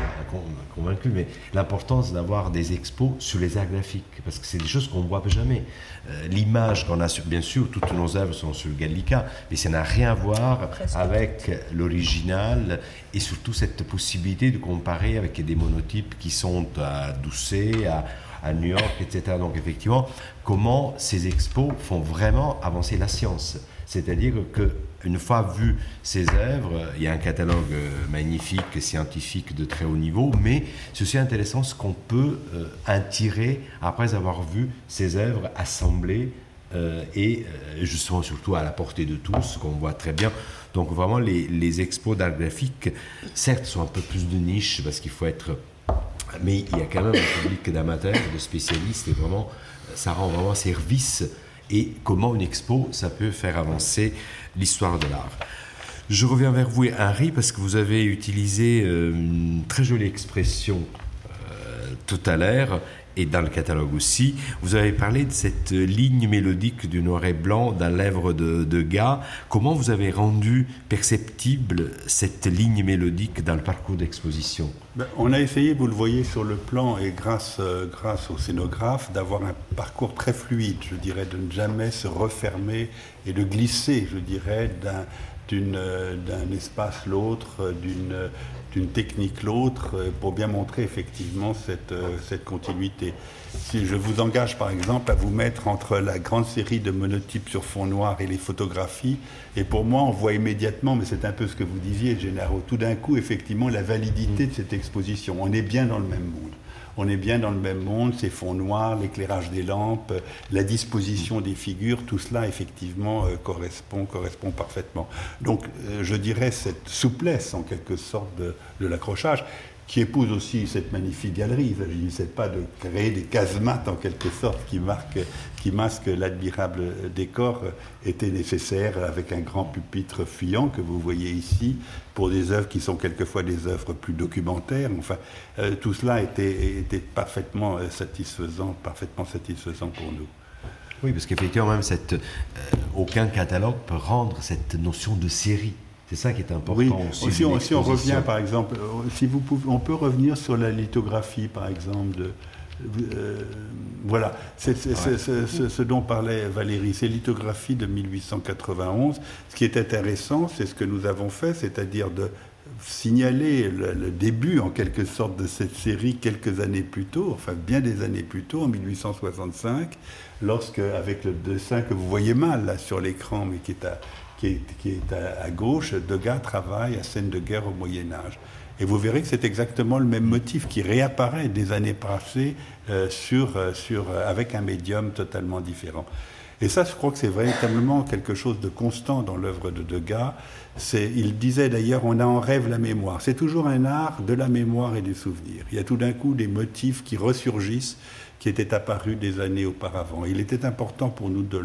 [SPEAKER 3] convaincu, mais l'importance d'avoir des expos sur les arts graphiques, parce que c'est des choses qu'on ne voit jamais. Euh, l'image qu'on a, sur, bien sûr, toutes nos œuvres sont sur Gallica, mais ça n'a rien à voir avec l'original et surtout cette possibilité de comparer avec des monotypes qui sont à Doucet, à, à New York, etc. Donc effectivement, comment ces expos font vraiment avancer la science c'est-à-dire qu'une fois vu ces œuvres, il y a un catalogue euh, magnifique, scientifique de très haut niveau, mais c'est aussi intéressant ce qu'on peut euh, en tirer après avoir vu ces œuvres assemblées euh, et justement surtout à la portée de tous, qu'on voit très bien. Donc vraiment les, expos d'art graphique, certes, sont un peu plus de niche parce qu'il faut être... Mais il y a quand même un public d'amateurs, de spécialistes, et vraiment, ça rend vraiment service et comment une expo, ça peut faire avancer l'histoire de l'art. Je reviens vers vous, Henri, parce que vous avez utilisé euh, une très jolie expression euh, tout à l'heure, et dans le catalogue aussi. Vous avez parlé de cette ligne mélodique du noir et blanc dans l'œuvre de, Gars. Comment vous avez rendu perceptible cette ligne mélodique dans le parcours d'exposition?
[SPEAKER 4] Ben, On a essayé, vous le voyez sur le plan, et grâce, euh, grâce au scénographe, d'avoir un parcours très fluide, je dirais, de ne jamais se refermer et de glisser, je dirais, d'un euh, d'un espace l'autre, d'une d'une technique l'autre euh, pour bien montrer effectivement cette, euh, cette continuité. Si je vous engage par exemple à vous mettre entre la grande série de monotypes sur fond noir et les photographies, et pour moi on voit immédiatement, mais c'est un peu ce que vous disiez Génaro, tout d'un coup effectivement la validité de cette exposition. On est bien dans le même monde on est bien dans le même monde, ces fonds noirs, l'éclairage des lampes, la disposition des figures, tout cela effectivement euh, correspond, correspond parfaitement. Donc euh, je dirais cette souplesse en quelque sorte de, l'accrochage qui épouse aussi cette magnifique galerie. Il ne s'agit pas de créer des casemates en quelque sorte qui, marquent, qui masquent l'admirable décor, était nécessaire avec un grand pupitre fuyant que vous voyez ici pour des œuvres qui sont quelquefois des œuvres plus documentaires. Enfin, euh, tout cela était, parfaitement euh, satisfaisant, parfaitement satisfaisant pour nous.
[SPEAKER 3] Oui, parce qu'effectivement, même euh, aucun catalogue peut rendre cette notion de série. C'est ça qui est important
[SPEAKER 4] oui.
[SPEAKER 3] aussi.
[SPEAKER 4] Si on, si on, revient, par exemple, euh, si vous pouvez, on peut revenir sur la lithographie, par exemple, de, euh, voilà, c'est ce dont parlait Valérie, c'est lithographie de 1891. Ce qui est intéressant, c'est ce que nous avons fait, c'est-à-dire de signaler le, le, début en quelque sorte de cette série quelques années plus tôt, enfin bien des années plus tôt, en 1865, lorsque, avec le dessin que vous voyez mal là sur l'écran, mais qui est à, qui est, à, gauche, Degas travaille à scène de guerre au Moyen Âge. Et vous verrez que c'est exactement le même motif qui réapparaît des années passées euh, sur, sur, avec un médium totalement différent. Et ça, je crois que c'est véritablement quelque chose de constant dans l'œuvre de Degas. Il disait d'ailleurs, on a en rêve la mémoire. C'est toujours un art de la mémoire et du souvenir. Il y a tout d'un coup des motifs qui ressurgissent, qui étaient apparus des années auparavant. Il était important pour nous de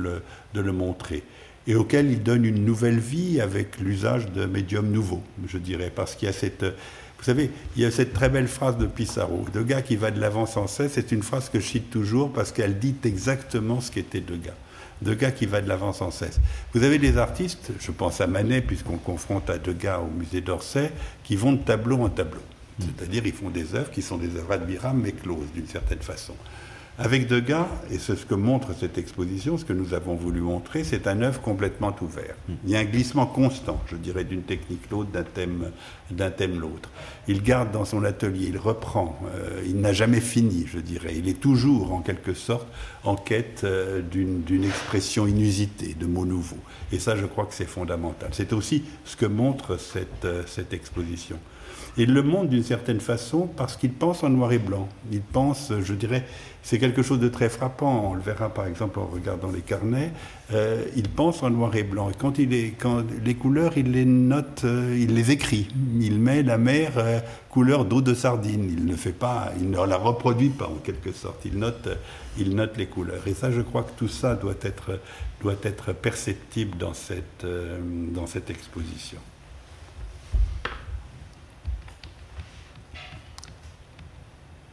[SPEAKER 4] le montrer et auquel il donne une nouvelle vie avec l'usage de médiums nouveaux, je dirais, parce qu'il y a cette... Vous savez, il y a cette très belle phrase de Pissarro, Degas qui va de l'avant sans cesse, c'est une phrase que je cite toujours parce qu'elle dit exactement ce qu'était Degas. Degas qui va de l'avant sans cesse. Vous avez des artistes, je pense à Manet, puisqu'on confronte à Degas au musée d'Orsay, qui vont de tableau en tableau. C'est-à-dire, ils font des œuvres qui sont des œuvres admirables, mais closes d'une certaine façon. Avec Degas, et c'est ce que montre cette exposition, ce que nous avons voulu montrer, c'est un œuvre complètement ouvert. Il y a un glissement constant, je dirais, d'une technique l'autre, d'un thème, d'un thème l'autre. Il garde dans son atelier, il reprend, euh, il n'a jamais fini, je dirais. Il est toujours, en quelque sorte, en quête euh, d'une expression inusitée, de mots nouveaux. Et ça, je crois que c'est fondamental. C'est aussi ce que montre cette, euh, cette exposition. Il le montre d'une certaine façon parce qu'il pense en noir et blanc. Il pense, je dirais, c'est quelque chose de très frappant. On le verra par exemple en regardant les carnets. Euh, il pense en noir et blanc. Et quand, il est, quand les couleurs, il les note, euh, il les écrit. Il met la mer euh, couleur d'eau de sardine. Il ne fait pas, il ne la reproduit pas en quelque sorte. Il note, il note les couleurs. Et ça, je crois que tout ça doit être, doit être perceptible dans cette, dans cette exposition.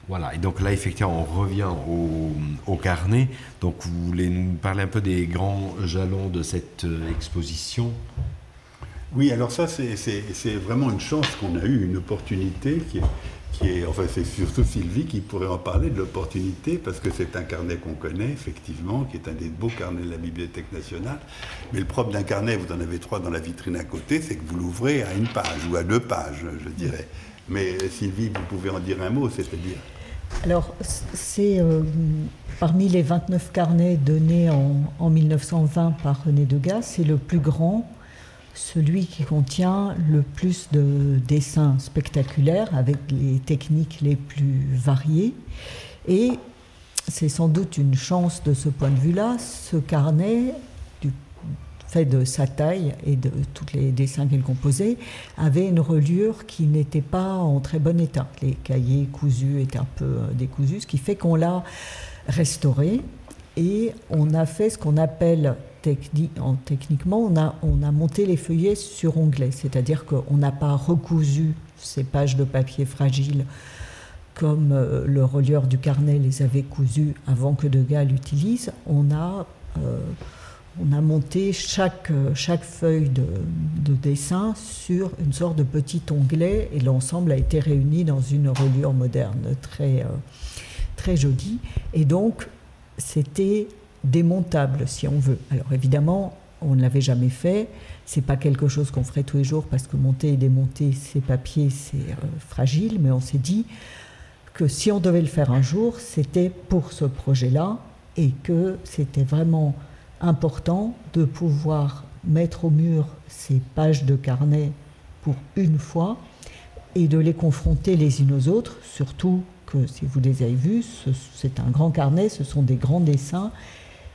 [SPEAKER 3] Voilà, et donc là, effectivement, on revient au, carnet. Donc, vous voulez nous parler un peu des grands jalons de cette euh, exposition?
[SPEAKER 4] Oui, alors ça, c'est vraiment une chance qu'on a eu, une opportunité qui qui est enfin, c'est surtout Sylvie qui pourrait en parler de l'opportunité, parce que c'est un carnet qu'on connaît, effectivement, qui est un des beaux carnets de la Bibliothèque nationale. Mais le propre d'un carnet, vous en avez trois dans la vitrine à côté, c'est que vous l'ouvrez à une page ou à deux pages, je dirais. Mais Sylvie, vous pouvez en dire un mot, c'est-à-dire?
[SPEAKER 5] Alors, c'est euh, parmi les 29 carnets donnés en, en 1920 par René Degas, c'est le plus grand, celui qui contient le plus de dessins spectaculaires avec les techniques les plus variées. Et c'est sans doute une chance de ce point de vue-là. Ce carnet de sa taille et de tous les dessins qu'il composait, avait une reliure qui n'était pas en très bon état. Les cahiers cousus étaient un peu euh, décousus, ce qui fait qu'on l'a restauré et on a fait ce qu'on appelle techni en, techniquement, on a, on a monté les feuillets sur onglet, c'est-à-dire qu'on n'a pas recousu ces pages de papier fragile comme euh, le relieur du carnet les avait cousus avant que Degas l'utilise. On a euh, on a monté chaque, chaque feuille de, de, dessin sur une sorte de petit onglet et l'ensemble a été réuni dans une reliure moderne très, euh, très jolie. Et donc, c'était démontable si on veut. Alors évidemment, on ne l'avait jamais fait. C'est pas quelque chose qu'on ferait tous les jours parce que monter et démonter ces papiers, c'est euh, fragile, mais on s'est dit que si on devait le faire un jour, c'était pour ce projet-là et que c'était vraiment important de pouvoir mettre au mur ces pages de carnet pour une fois et de les confronter les unes aux autres, surtout que si vous les avez vus, c'est un grand carnet, ce sont des grands dessins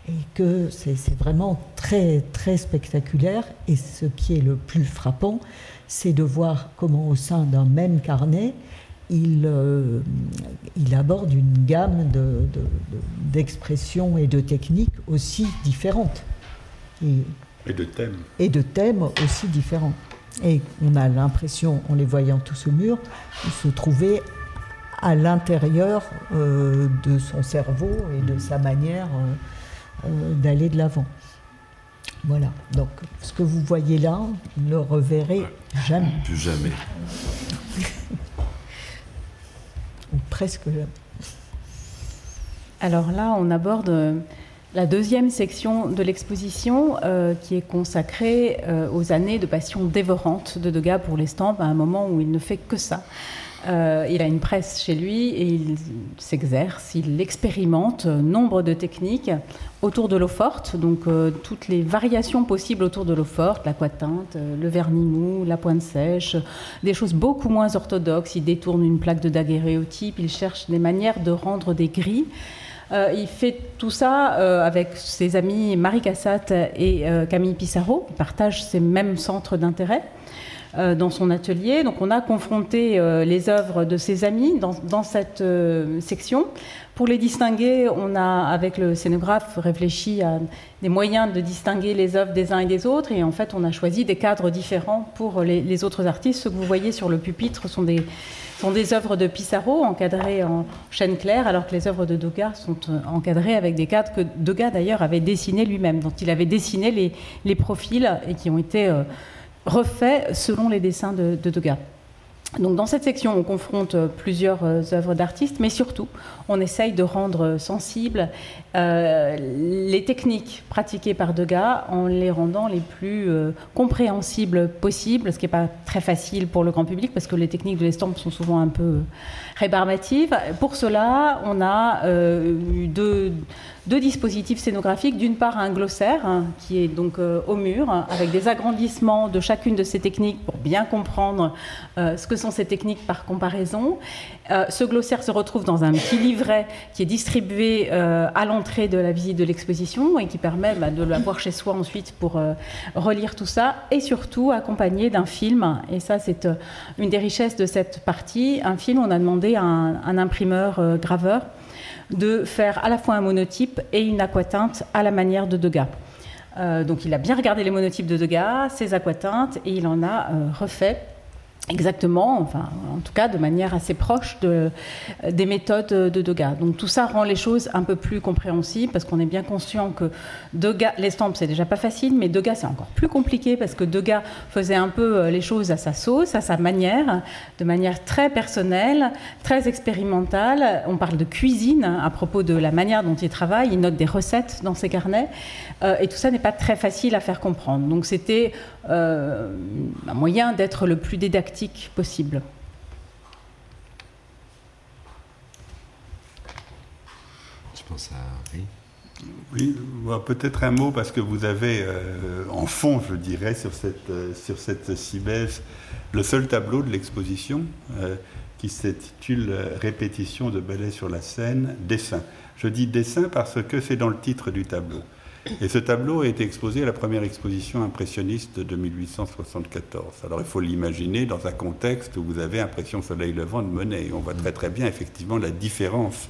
[SPEAKER 5] et que c'est vraiment très très spectaculaire. Et ce qui est le plus frappant, c'est de voir comment au sein d'un même carnet, il, euh, il aborde une gamme d'expressions de, et de techniques aussi différentes.
[SPEAKER 4] Et, de thèmes.
[SPEAKER 5] Et de thèmes aussi différents. Et on a l'impression, en les voyant tous au mur, de se trouver à l'intérieur euh, de son cerveau et de sa manière euh, d'aller de l'avant. Voilà. Donc, ce que vous voyez là, vous ne le reverrez jamais.
[SPEAKER 3] Plus jamais. [LAUGHS]
[SPEAKER 5] Ou presque jamais.
[SPEAKER 7] Alors là, on aborde euh, la deuxième section de l'exposition euh, qui est consacrée euh, aux années de passion dévorante de Degas pour l'estampes, à un moment où il ne fait que ça. Euh, il a une presse chez lui et il s'exerce, il expérimente nombre de techniques autour de l'eau forte, donc toutes les variations possibles autour de l'eau forte, l'aquatinte, le vernis mou, la pointe sèche, des choses beaucoup moins orthodoxes. Il détourne une plaque de daguerréotype, il cherche des manières de rendre des gris. il fait tout ça avec ses amis Marie Cassatt et Camille Pissarro, qui partagent ces mêmes centres d'intérêt. Euh, dans son atelier. Donc on a confronté euh, les œuvres de ses amis dans, cette euh, section. Pour les distinguer, on a, avec le scénographe, réfléchi à des moyens de distinguer les œuvres des uns et des autres. Et en fait, on a choisi des cadres différents pour les, autres artistes. Ce que vous voyez sur le pupitre sont des, sont des œuvres de Pissarro encadrées en chêne clair, alors que les œuvres de Degas sont encadrées avec des cadres que Degas d'ailleurs avait dessinés lui-même, dont il avait dessiné les, profils et qui ont été refait selon les dessins de, Degas. Donc dans cette section, on confronte plusieurs euh, œuvres d'artistes, mais surtout, on essaye de rendre sensibles euh, les techniques pratiquées par Degas en les rendant les plus euh, compréhensibles possibles, ce qui n'est pas très facile pour le grand public parce que les techniques de l'estampe sont souvent un peu rébarbatives. Pour cela, on a eu deux dispositifs scénographiques. D'une part, un glossaire hein, qui est donc euh, au mur, avec des agrandissements de chacune de ces techniques pour bien comprendre euh, ce que sont ces techniques par comparaison. Euh, ce glossaire se retrouve dans un petit livret qui est distribué à l'entrée de la visite de l'exposition et qui permet bah, de l'avoir chez soi ensuite pour relire tout ça et surtout accompagné d'un film. Et ça, c'est une des richesses de cette partie. Un film, on a demandé à un imprimeur graveur de faire à la fois un monotype et une aquatinte à la manière de Degas. Euh, donc il a bien regardé les monotypes de Degas, ses aquatintes, et il en a euh, refait Exactement, enfin, en tout cas de manière assez proche de, des méthodes de Degas. Donc tout ça rend les choses un peu plus compréhensibles parce qu'on est bien conscient que Degas, l'estampe c'est déjà pas facile, mais Degas c'est encore plus compliqué parce que Degas faisait un peu euh, les choses à sa sauce, à sa manière, de manière très personnelle, très expérimentale. On parle de cuisine hein, à propos de la manière dont il travaille, il note des recettes dans ses carnets, euh, et tout ça n'est pas très facile à faire comprendre. Donc c'était euh, un moyen d'être le plus didactique possible.
[SPEAKER 3] Je pense à oui.
[SPEAKER 4] Oui, peut-être un mot parce que vous avez euh, en fond, je dirais, sur cette, euh, sur cette cibèse, le seul tableau de l'exposition qui s'intitule Répétition de ballet sur la scène, dessin. Je dis dessin parce que c'est dans le titre du tableau. Et ce tableau a été exposé à la première exposition impressionniste de 1874. Alors il faut l'imaginer dans un contexte où vous avez Impression Soleil Levant de Monet. On voit très très bien effectivement la différence,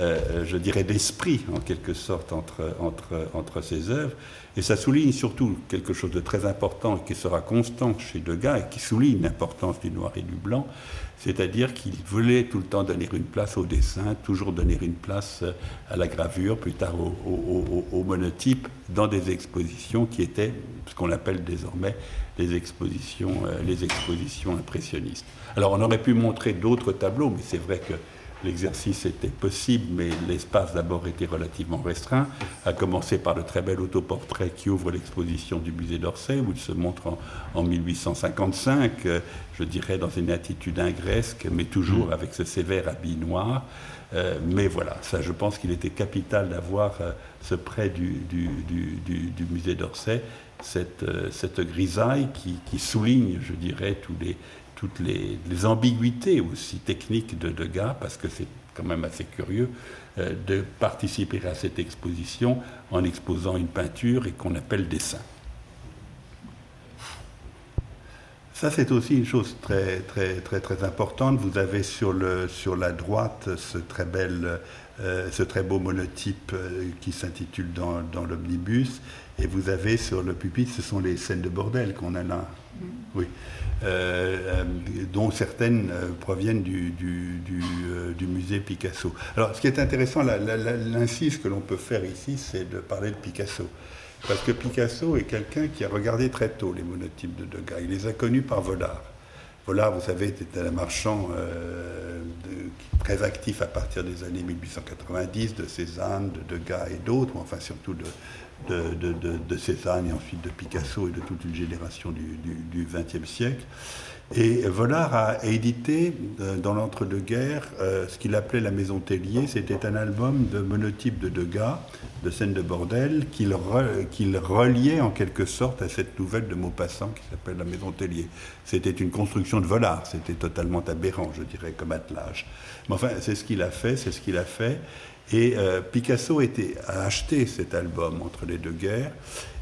[SPEAKER 4] euh, je dirais, d'esprit en quelque sorte entre, entre, entre ces œuvres. Et ça souligne surtout quelque chose de très important qui sera constant chez Degas et qui souligne l'importance du noir et du blanc, c'est-à-dire qu'il voulait tout le temps donner une place au dessin, toujours donner une place euh, à la gravure, plus tard au, monotype, dans des expositions qui étaient ce qu'on appelle désormais expositions, euh, les expositions impressionnistes. Alors on aurait pu montrer d'autres tableaux, mais c'est vrai que L'exercice était possible, mais l'espace d'abord était relativement restreint, à commencer par le très bel autoportrait qui ouvre l'exposition du musée d'Orsay, où il se montre en, 1855, euh, je dirais dans une attitude ingresque, mais toujours mm. avec ce sévère habit noir. Euh, mais voilà, ça, je pense qu'il était capital d'avoir euh, ce prêt du, musée d'Orsay, cette, cette grisaille qui, souligne, je dirais, toutes les, ambiguïtés aussi techniques de Degas, parce que c'est quand même assez curieux euh, de participer à cette exposition en exposant une peinture et qu'on appelle dessin. Ça, c'est aussi une chose très, très, très, importante. Vous avez sur, sur la droite ce très, bel, euh, ce très beau monotype euh, qui s'intitule dans, dans l'omnibus. Et vous avez sur le pupitre, ce sont les scènes de bordel qu'on a là. Mm. Oui. Euh, dont certaines proviennent du, du, du, musée Picasso. Alors, ce qui est intéressant, l'incise que l'on peut faire ici, c'est de parler de Picasso. Parce que Picasso est quelqu'un qui a regardé très tôt les monotypes de Degas. Il les a connus par Vollard. Vollard, vous savez, était un marchand euh, très actif à partir des années 1890, de Cézanne, de Degas et d'autres, enfin surtout de, Cézanne et ensuite de Picasso et de toute une génération du XXe siècle. Et Vollard a édité euh, dans l'entre-deux-guerres euh, ce qu'il appelait la Maison Tellier. C'était un album de monotypes de Degas, de scènes de bordel, qu'il reliait en quelque sorte à cette nouvelle de Maupassant qui s'appelle La Maison Tellier. C'était une construction de Vollard, c'était totalement aberrant, je dirais, comme attelage. Mais enfin, c'est ce qu'il a fait, c'est ce qu'il a fait. Et euh, Picasso a acheté cet album entre les deux guerres.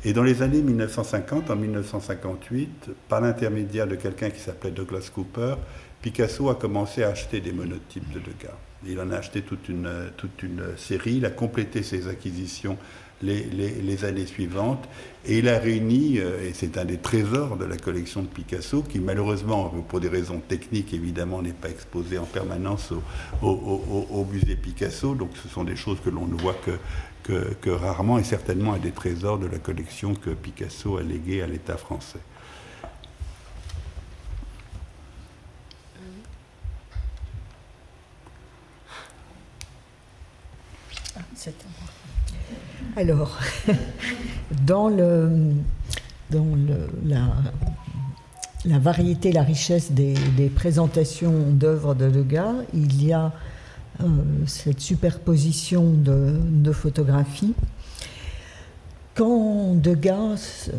[SPEAKER 4] Et dans les années 1950, en 1958, par l'intermédiaire de quelqu'un qui s'appelait Douglas Cooper, Picasso a commencé à acheter des monotypes de Degas. Il en a acheté toute une, série, il a complété ses acquisitions les, années suivantes. Et il a réuni, euh, et c'est un des trésors de la collection de Picasso, qui malheureusement, pour des raisons techniques évidemment, n'est pas exposé en permanence au, musée Picasso. Donc ce sont des choses que l'on ne voit que, que, rarement, et certainement un des trésors de la collection que Picasso a légué à l'État français.
[SPEAKER 5] Alors, [LAUGHS] dans, la, variété, la richesse des, présentations d'œuvres de Degas, il y a euh, cette superposition de, photographies. Quand Degas,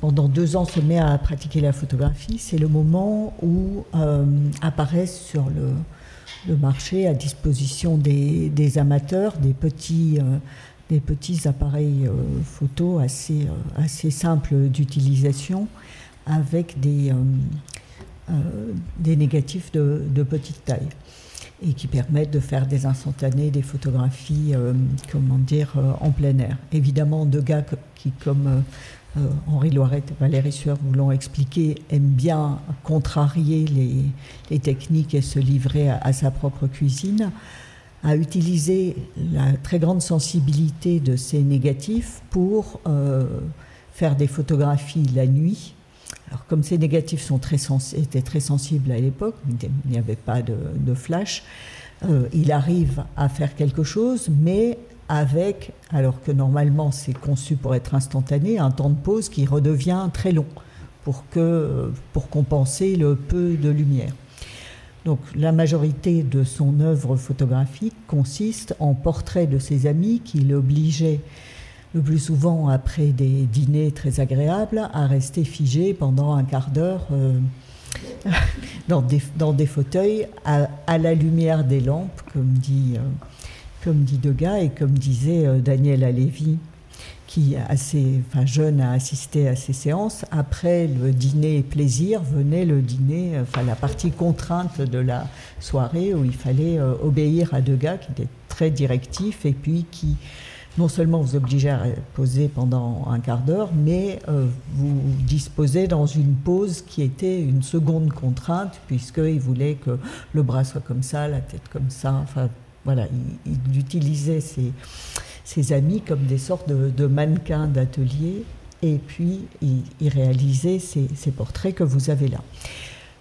[SPEAKER 5] pendant deux ans, se met à pratiquer la photographie, c'est le moment où euh, apparaissent sur le, le, marché à disposition des, amateurs des petits euh, des petits appareils euh, photo assez, euh, simples d'utilisation avec des, euh, des négatifs de, de, petite taille et qui permettent de faire des instantanés, des photographies, comment dire, en plein air. Évidemment, deux gars qui, comme Henri Loiret et Valérie Sueur vous l'ont expliqué, aiment bien contrarier les, les, techniques et se livrer à sa propre cuisine a utilisé la très grande sensibilité de ces négatifs pour euh, faire des photographies la nuit. Alors comme ces négatifs sont très étaient très sensibles à l'époque, il n'y avait pas de, flash, euh, il arrive à faire quelque chose, mais avec, alors que normalement c'est conçu pour être instantané, un temps de pause qui redevient très long pour, que, pour compenser le peu de lumière. Donc la majorité de son œuvre photographique consiste en portraits de ses amis qui l'obligeaient le plus souvent après des dîners très agréables à rester figé pendant un quart d'heure euh, [LAUGHS] dans, des, fauteuils à, la lumière des lampes, comme dit, euh, comme dit Degas et comme disait euh, Daniel Alévi qui, assez jeune, a assisté à ces séances. Après le dîner plaisir venait le dîner, enfin la partie contrainte de la soirée où il fallait euh, obéir à deux gars qui étaient très directifs et puis qui non seulement vous obligeaient à poser pendant un quart d'heure, mais euh, vous disposez dans une pause qui était une seconde contrainte, puisqu'il voulait que le bras soit comme ça, la tête comme ça. Enfin, voilà, il, il utilisait ses amis comme des sortes de, mannequins d'atelier, et puis il, réalisait ces, portraits que vous avez là.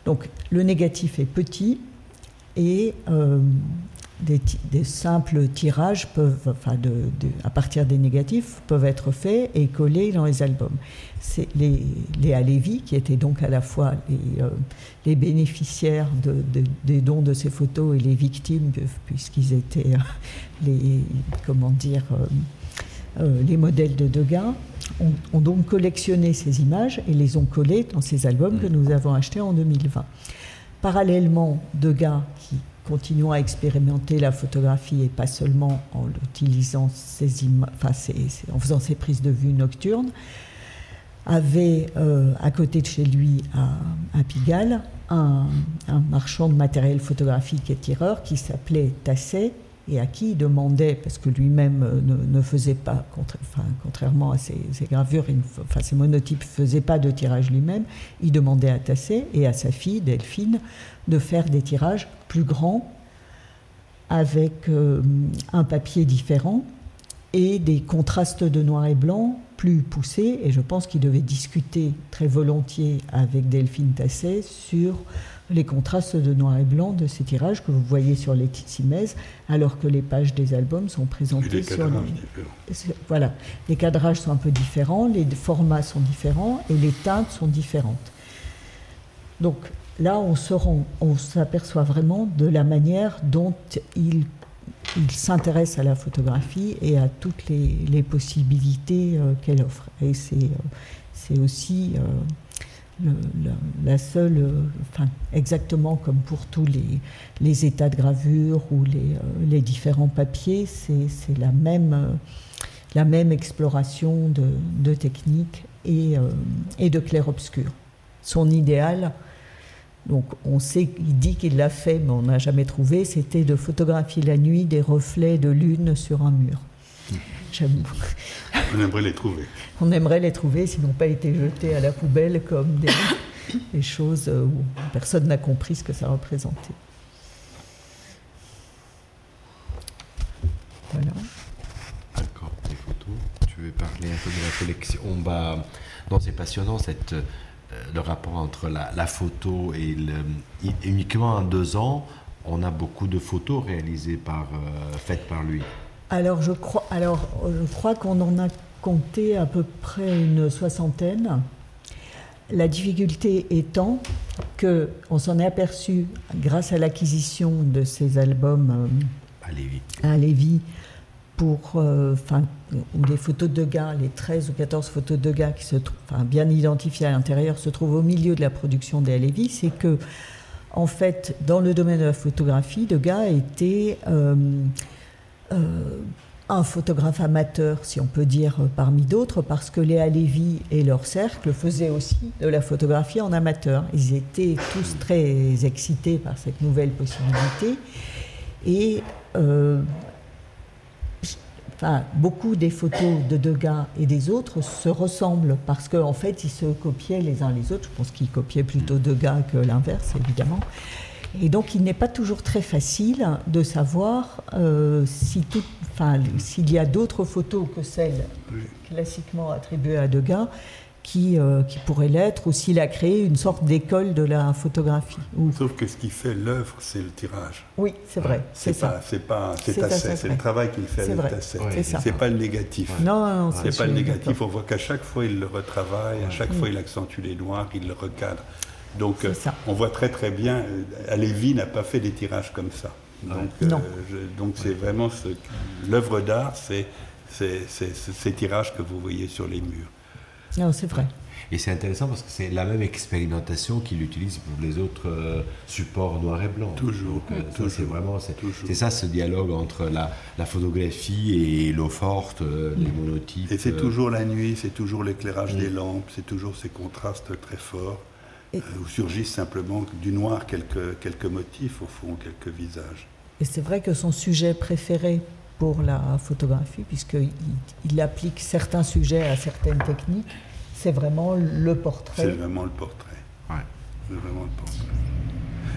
[SPEAKER 5] Donc le négatif est petit et euh, des, simples tirages peuvent, enfin de, à partir des négatifs, peuvent être faits et collés dans les albums. C'est les, les qui étaient donc à la fois les, euh, les bénéficiaires de, des dons de ces photos et les victimes, puisqu'ils étaient euh, les, comment dire, euh, les modèles de Degas, ont, ont, donc collectionné ces images et les ont collées dans ces albums que nous avons achetés en 2020. Parallèlement, Degas, qui continuons à expérimenter la photographie et pas seulement en utilisant ces en faisant ces prises de vue nocturnes, avait à côté de chez lui à, Pigalle un, un, marchand de matériel photographique et tireur qui s'appelait Tasset et à qui il demandait, parce que lui-même euh, ne, faisait pas, contrairement à ses, gravures, enfin ses monotypes, ne faisait pas de tirage lui-même, il demandait à Tassé et à sa fille Delphine de faire des tirages plus grands avec euh, un papier différent et des contrastes de noir et blanc plus poussés. Et je pense qu'il devait discuter très volontiers avec Delphine Tasset sur les contrastes de noir et blanc de ces tirages que vous voyez sur les Tissimès, alors que les pages des albums sont présentées sur les... Voilà, les cadrages sont un peu différents, les formats sont différents et les teintes sont différentes. Donc là, on on s'aperçoit vraiment de la manière dont il, il s'intéresse à la photographie et à toutes les, possibilités euh, qu'elle offre. Et c'est euh, aussi euh, la seule, euh, enfin, exactement comme pour tous les, états de gravure ou les, euh, différents papiers, c'est la même, euh, exploration de, de techniques et, et de clair-obscur. Son idéal, donc on sait, il dit qu'il l'a fait, mais on n'a jamais trouvé, c'était de photographier la nuit des reflets de lune sur un mur.
[SPEAKER 4] On aimerait les trouver.
[SPEAKER 5] On aimerait les trouver s'ils n'ont pas été jetés à la poubelle comme des, choses où personne n'a compris ce que ça représentait.
[SPEAKER 3] Voilà. D'accord, les photos. Tu veux parler un peu de la collection? On va. Non, c'est passionnant cette, euh, le rapport entre la, photo et le, uniquement en deux ans, on a beaucoup de photos réalisées par, euh, faites par lui.
[SPEAKER 5] Alors je crois, alors, je crois qu'on en a compté à peu près une soixantaine. La difficulté étant que on s'en est aperçu grâce à l'acquisition de ces albums
[SPEAKER 3] euh,
[SPEAKER 5] à Lévis, pour euh, où les photos de gars, les 13 ou 14 photos de gars qui se trouvent bien identifiées à l'intérieur se trouvent au milieu de la production des Lévis, c'est que en fait dans le domaine de la photographie, Degas était euh, euh, un photographe amateur, si on peut dire, parmi d'autres, parce que Léa Lévy et leur cercle faisaient aussi de la photographie en amateur. Ils étaient tous très excités par cette nouvelle possibilité. Et euh, enfin, beaucoup des photos de Degas et des autres se ressemblent parce qu'en en fait, ils se copiaient les uns les autres. Je pense qu'ils copiaient plutôt Degas que l'inverse, évidemment. Et donc, il n'est pas toujours très facile de savoir euh, si s'il y a d'autres photos que celles classiquement attribuées à Degas qui, euh, qui pourraient l'être, ou s'il a créé une sorte d'école de la photographie.
[SPEAKER 4] Sauf que ce qui fait l'œuvre, c'est le tirage.
[SPEAKER 5] Oui, c'est vrai.
[SPEAKER 4] c'est ça. C'est pas, c'est c'est le travail qu'il fait avec Tasset. C'est pas le négatif.
[SPEAKER 5] Non, non,
[SPEAKER 4] c'est pas le négatif. On voit qu'à chaque fois, il le retravaille, à chaque fois, il accentue les noirs, il le recadre. Donc euh, on voit très très bien, euh, Alévi n'a pas fait des tirages comme ça. Donc euh, c'est vraiment l'œuvre d'art, c'est ces tirages que vous voyez sur les murs.
[SPEAKER 5] Non, c'est vrai.
[SPEAKER 3] Et c'est intéressant parce que c'est la même expérimentation qu'il utilise pour les autres supports noir et blanc.
[SPEAKER 4] Toujours.
[SPEAKER 3] c'est vraiment c'est ça ce dialogue entre la, la photographie et l'eau forte, les monotypes.
[SPEAKER 4] Et c'est toujours la nuit, c'est toujours l'éclairage des lampes, c'est toujours ces contrastes très forts. Euh, où surgissent simplement du noir quelques, quelques motifs, au fond, quelques visages.
[SPEAKER 5] Et c'est vrai que son sujet préféré pour la photographie, puisqu'il il applique certains sujets à certaines techniques, c'est vraiment le portrait.
[SPEAKER 4] C'est vraiment le portrait. Ouais. C'est vraiment le portrait.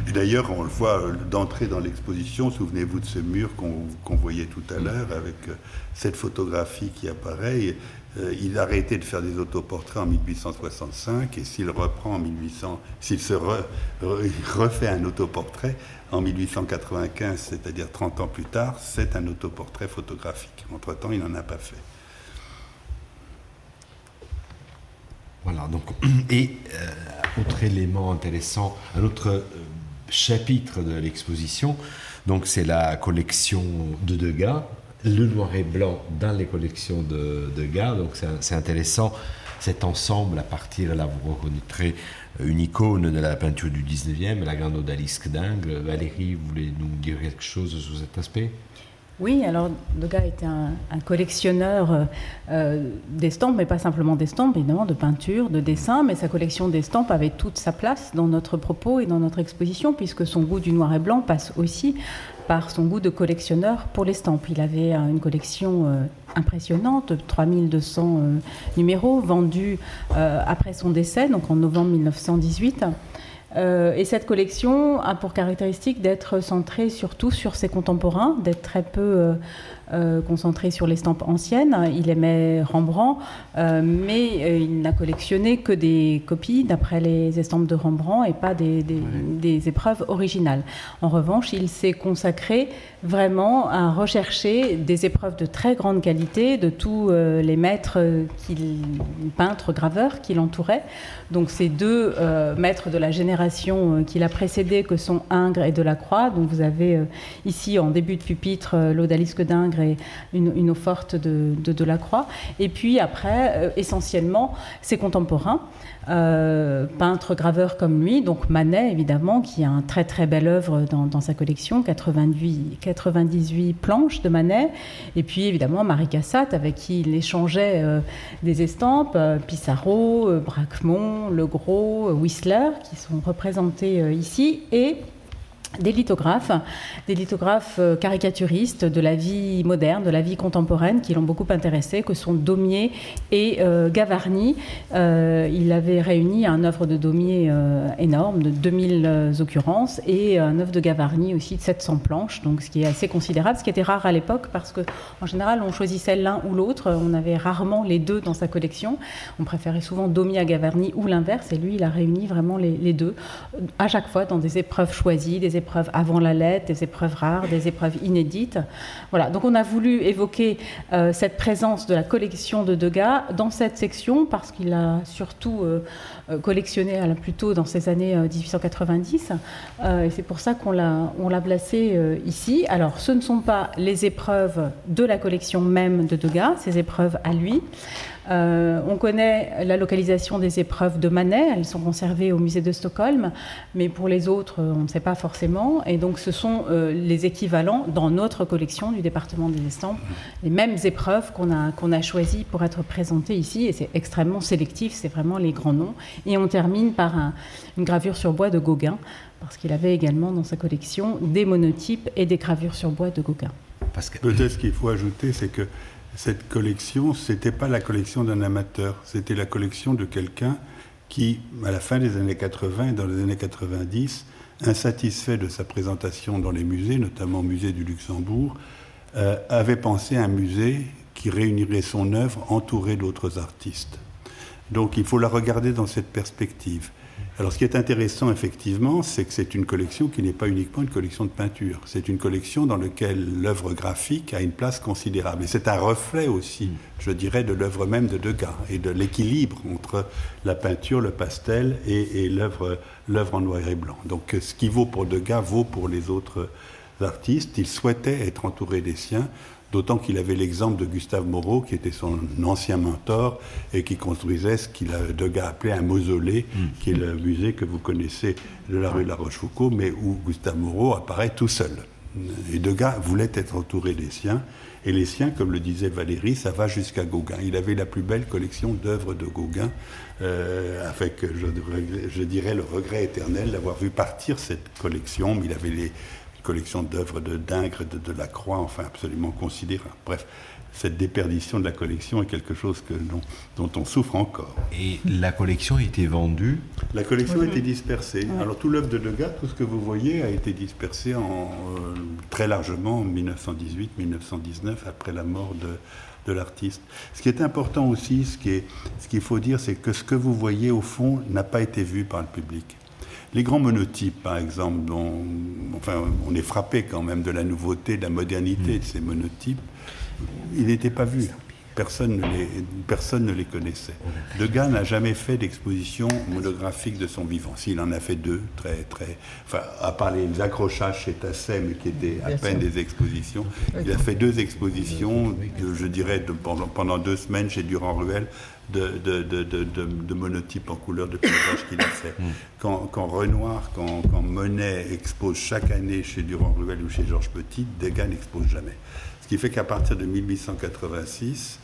[SPEAKER 4] Et d'ailleurs, on le voit euh, d'entrer dans l'exposition, souvenez-vous de ce mur qu'on voyait tout à l'heure, avec euh, cette photographie qui apparaît. Euh, il a arrêté de faire des autoportraits en 1865 et s'il reprend en 1800, s'il se [LAUGHS] refait un autoportrait en 1895, c'est-à-dire 30 ans plus tard, c'est un autoportrait photographique. Entre-temps, il n'en a pas fait.
[SPEAKER 3] Voilà, donc, [CLEARS THROAT] et euh, autre élément intéressant, un autre euh, chapitre de l'exposition, donc c'est la collection de Degas, le noir et blanc dans les collections de, de. Donc c'est intéressant cet ensemble à partir, là vous reconnaîtrez une icône de la peinture du 19e, la grande odalisque d'Ingres. Valérie, vous voulez nous dire quelque chose sur cet aspect?
[SPEAKER 7] Oui, alors Degas était un, collectionneur euh, euh, d'estampes, mais pas simplement d'estampes, évidemment, de peintures, de dessins, mais sa collection d'estampes avait toute sa place dans notre propos et dans notre exposition, puisque son goût du noir et blanc passe aussi par son goût de collectionneur pour l'estampe. Il avait une collection euh, impressionnante, 3200 numéros vendus après son décès, donc en novembre 1918. Euh, et cette collection a pour caractéristique d'être centrée surtout sur ses contemporains, d'être très peu euh, concentré sur l'estampe ancienne. Il aimait Rembrandt, euh, mais euh, il n'a collectionné que des copies d'après les estampes de Rembrandt et pas des, épreuves originales. En revanche, il s'est consacré vraiment à rechercher des épreuves de très grande qualité de tous les maîtres peintres, graveurs qui l'entouraient. Donc ces deux maîtres de la génération qui l'a précédé, que sont Ingres et Delacroix, dont vous avez ici en début de pupitre l'odalisque d'Ingres une, eau forte de, de. Et puis après, euh, essentiellement, ses contemporains, euh, peintres, graveurs comme lui, donc Manet évidemment, qui a un très très belle œuvre dans, sa collection, 98, 98 planches de Manet, et puis évidemment Marie Cassatt, avec qui il échangeait euh, des estampes, Pissarro, Braquemont, Legros, Whistler, qui sont représentés ici, et des lithographes, des lithographes euh, caricaturistes de la vie moderne, de la vie contemporaine, qui l'ont beaucoup intéressé, que sont Daumier et euh, Gavarni. Euh, il avait réuni un œuvre de Daumier énorme, de 2000 occurrences, et un œuvre de Gavarni aussi de 700 planches, donc ce qui est assez considérable, ce qui était rare à l'époque, parce que en général, on choisissait l'un ou l'autre, on avait rarement les deux dans sa collection. On préférait souvent Daumier à Gavarni ou l'inverse, et lui, il a réuni vraiment les, les, deux, à chaque fois dans des épreuves choisies, des épreuves avant la lettre, des épreuves rares, des épreuves inédites. Voilà, donc on a voulu évoquer euh, cette présence de la collection de Degas dans cette section parce qu'il a surtout euh, euh, collectionné plutôt dans ces années 1890 et c'est pour ça qu'on l'a, l'a placé ici. Alors ce ne sont pas les épreuves de la collection même de Degas, ces épreuves à lui. Euh, on connaît la localisation des épreuves de Manet, elles sont conservées au musée de Stockholm, mais pour les autres, on ne sait pas forcément. Et donc, ce sont euh, les équivalents dans notre collection du département des estampes, les mêmes épreuves qu'on a, qu'on a choisies pour être présentées ici. Et c'est extrêmement sélectif, c'est vraiment les grands noms. Et on termine par une gravure sur bois de Gauguin, parce qu'il avait également dans sa collection des monotypes et des gravures sur bois de Gauguin.
[SPEAKER 4] Peut-être ce qu'il faut ajouter, c'est que cette collection, c'était pas la collection d'un amateur, c'était la collection de quelqu'un qui, à la fin des années 80 et dans les années 90, insatisfait de sa présentation dans les musées, notamment au musée du Luxembourg, euh, avait pensé à un musée qui réunirait son œuvre entouré d'autres artistes. Donc il faut la regarder dans cette perspective. Alors ce qui est intéressant effectivement, c'est que c'est une collection qui n'est pas uniquement une collection de peinture. C'est une collection dans laquelle l'œuvre graphique a une place considérable. Et c'est un reflet aussi, mm. je dirais, de l'œuvre même de Degas et de l'équilibre entre la peinture, le pastel et, l'œuvre en noir et blanc. Donc ce qui vaut pour Degas vaut pour les autres artistes. Il souhaitait être entouré des siens. D'autant qu'il avait l'exemple de Gustave Moreau, qui était son ancien mentor et qui construisait ce qu'il a Degas appelé un mausolée, mm. qui est le musée que vous connaissez de la rue de la Rochefoucauld, mais où Gustave Moreau apparaît tout seul. Et Degas voulait être entouré des siens, et les siens, comme le disait Valérie, ça va jusqu'à Gauguin. Il avait la plus belle collection d'œuvres de Gauguin, euh, avec, je, je, dirais, le regret éternel d'avoir vu partir cette collection, mais il avait les, collection d'œuvres de Dingres, de, de Lacroix, enfin absolument considérable. Bref, cette déperdition de la collection est quelque chose que, dont, on souffre encore.
[SPEAKER 3] Et la collection a été vendue
[SPEAKER 4] La collection a été dispersée. Alors tout l'œuvre de Degas, tout ce que vous voyez, a été dispersé en, euh, très largement en 1918-1919, après la mort de, de l'artiste. Ce qui est important aussi, ce qu'il ce faut dire, c'est que ce que vous voyez au fond n'a pas été vu par le public. Les grands monotypes, par exemple, dont, on est frappé quand même de la nouveauté, de la modernité de ces monotypes, ils n'étaient pas vus. Personne ne, les, personne ne les connaissait. Degas n'a jamais fait d'exposition monographique de son vivant. S'il en a fait deux, très, très. Enfin, à part les accrochages chez Tasset, mais qui étaient à peine des expositions, il a fait deux expositions, je dirais, pendant, pendant deux semaines chez Durand-Ruel, de, de, monotypes en couleur de paysage qu'il a fait. Mm. Quand, quand, Renoir, quand, Monet expose chaque année chez Durand-Ruel ou chez Georges Petit, Degas n'expose jamais. Ce qui fait qu'à partir de 1886,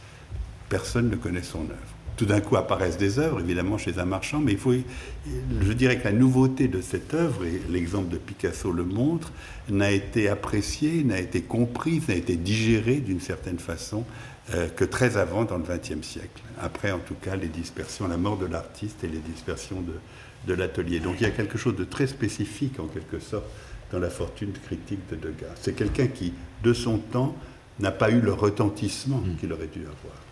[SPEAKER 4] personne ne connaît son œuvre. Tout d'un coup apparaissent des œuvres, évidemment, chez un marchand, mais il faut, je dirais que la nouveauté de cette œuvre, et l'exemple de Picasso le montre, n'a été appréciée, n'a été comprise, n'a été digérée d'une certaine façon euh, que très avant dans le XXe siècle. Après, en tout cas, les dispersions, la mort de l'artiste et les dispersions de, de l'atelier. Donc il y a quelque chose de très spécifique, en quelque sorte, dans la fortune critique de Degas. C'est quelqu'un qui, de son temps, n'a pas eu le retentissement hmm. qu'il aurait dû avoir.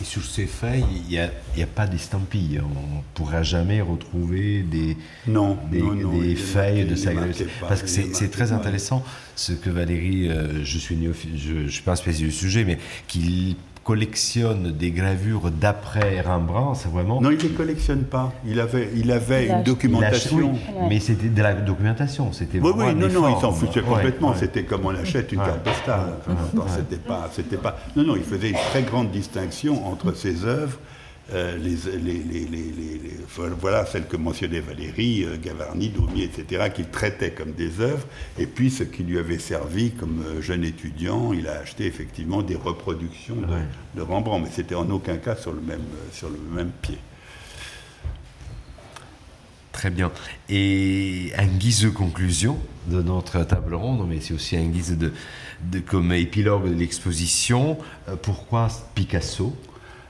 [SPEAKER 3] Et sur ces feuilles, il n'y a, a, pas d'estampille. On ne pourra jamais retrouver des,
[SPEAKER 4] non,
[SPEAKER 3] des, des feuilles de sa Parce que c'est très intéressant ce que Valérie, euh, je suis je ne suis pas un spécialiste du sujet, mais qu'il collectionne des gravures d'après Rembrandt, c'est vraiment...
[SPEAKER 4] Non, il ne les collectionne pas. Il avait, il avait une documentation.
[SPEAKER 3] mais c'était de la documentation, c'était
[SPEAKER 4] Oui, oui, non, non, il s'en foutait complètement. C'était comme on achète une carte postale. c'était pas, c'était pas... Non, non, il faisait une très grande distinction entre ses œuvres euh, les, les, les, voilà celles que mentionnait Valérie, euh, Gavarni, Daumier, etc., qu'il traitait comme des œuvres, et puis ce qui lui avait servi comme euh, jeune étudiant, il a acheté effectivement des reproductions de, Rembrandt, mais c'était en aucun cas sur le même, sur le même pied.
[SPEAKER 3] Très bien. Et un guise de conclusion de notre table ronde, mais c'est aussi un guise de, de comme épilogue de l'exposition, pourquoi Picasso?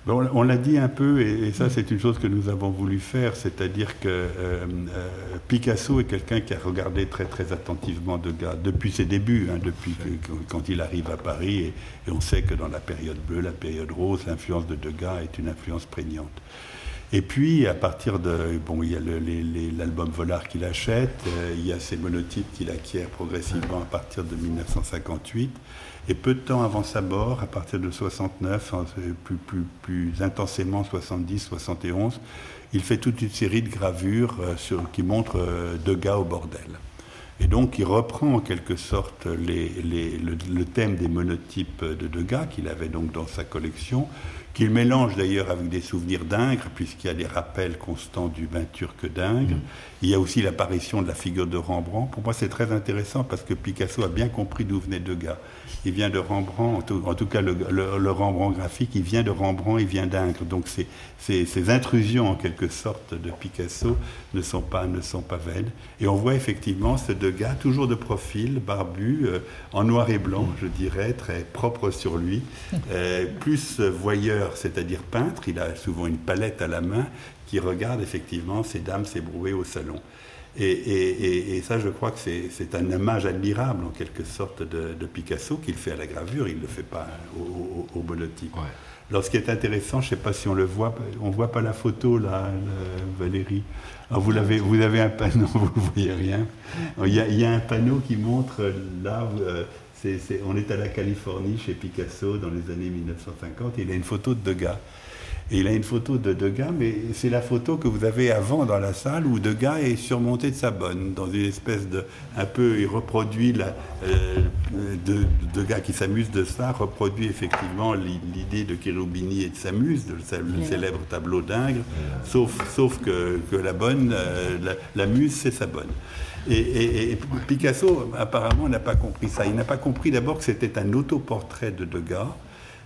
[SPEAKER 4] On, l'a dit un peu, et, ça c'est une chose que nous avons voulu faire, c'est-à-dire que euh, euh, Picasso est quelqu'un qui a regardé très très attentivement Degas depuis ses débuts, hein, depuis quand il arrive à Paris, et, on sait que dans la période bleue, la période rose, l'influence de Degas est une influence prégnante. Et puis, à partir de. Bon, il y a l'album Volard qu'il achète, euh, il y a ces monotypes qu'il acquiert progressivement à partir de 1958. Et peu de temps avant sa mort, à partir de 69, hein, plus, plus, plus intensément 70, 71, il fait toute une série de gravures euh, sur, qui montrent euh, Degas au bordel. Et donc il reprend en quelque sorte les, les, le, le, thème des monotypes de Degas qu'il avait donc dans sa collection, qu'il mélange d'ailleurs avec des souvenirs d'Ingres, puisqu'il y a des rappels constants du bain turc d'Ingres. Il y a aussi l'apparition de la figure de Rembrandt. Pour moi, c'est très intéressant parce que Picasso a bien compris d'où venait Degas. Il vient de Rembrandt, en tout, cas le, Rembrandt graphique, il vient de Rembrandt, il vient d'Ingres. Donc ces, ces, intrusions en quelque sorte de Picasso ne sont pas, ne sont pas vaines. Et on voit effectivement ce Degas, toujours de profil, barbu, euh, en noir et blanc, je dirais, très propre sur lui, [LAUGHS] euh, plus voyeur c'est-à-dire peintre, il a souvent une palette à la main qui regarde effectivement ces dames s'ébrouer au salon. Et, ça, je crois que c'est un hommage admirable, en quelque sorte, de, Picasso, qu'il fait à la gravure, il ne le fait pas au, au, monotype. Alors, ce qui est intéressant, je ne sais pas si on le voit, on ne voit pas la photo, là, Valérie. vous, avez, vous avez un panneau, [LAUGHS] vous ne voyez rien. Il y, a, il y, a, un panneau qui montre, là, euh, on est à la Californie chez Picasso dans les années 1950. il a une photo de Degas. Et il a une photo de Degas, mais c'est la photo que vous avez avant dans la salle où Degas est surmonté de sa bonne, dans une espèce de. Un peu, il reproduit la. Euh, de, Degas qui s'amuse de ça, reproduit effectivement l'idée de Cherubini et de s'amuse, le célèbre tableau d'Ingres, sauf, sauf que, la bonne, euh, la muse, c'est sa bonne. Et, Picasso, apparemment, n'a pas compris ça. Il n'a pas compris d'abord que c'était un autoportrait de Degas.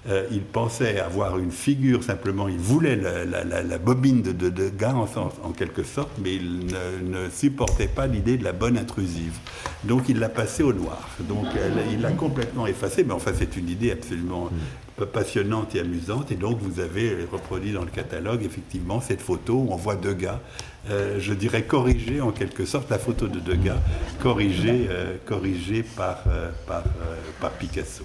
[SPEAKER 4] Euh, il pensait avoir une figure simplement, il voulait la, bobine de, Degas en, quelque sorte, mais il ne, supportait pas l'idée de la bonne intrusive. Donc il l'a passé au noir. Donc il l'a complètement effacé, mais enfin c'est une idée absolument passionnante et amusante. Et donc vous avez reproduit dans le catalogue effectivement cette photo où on voit Degas euh, je dirais, corrigé en quelque sorte, la photo de Degas, corrigée, euh, par, euh, par, par, Picasso.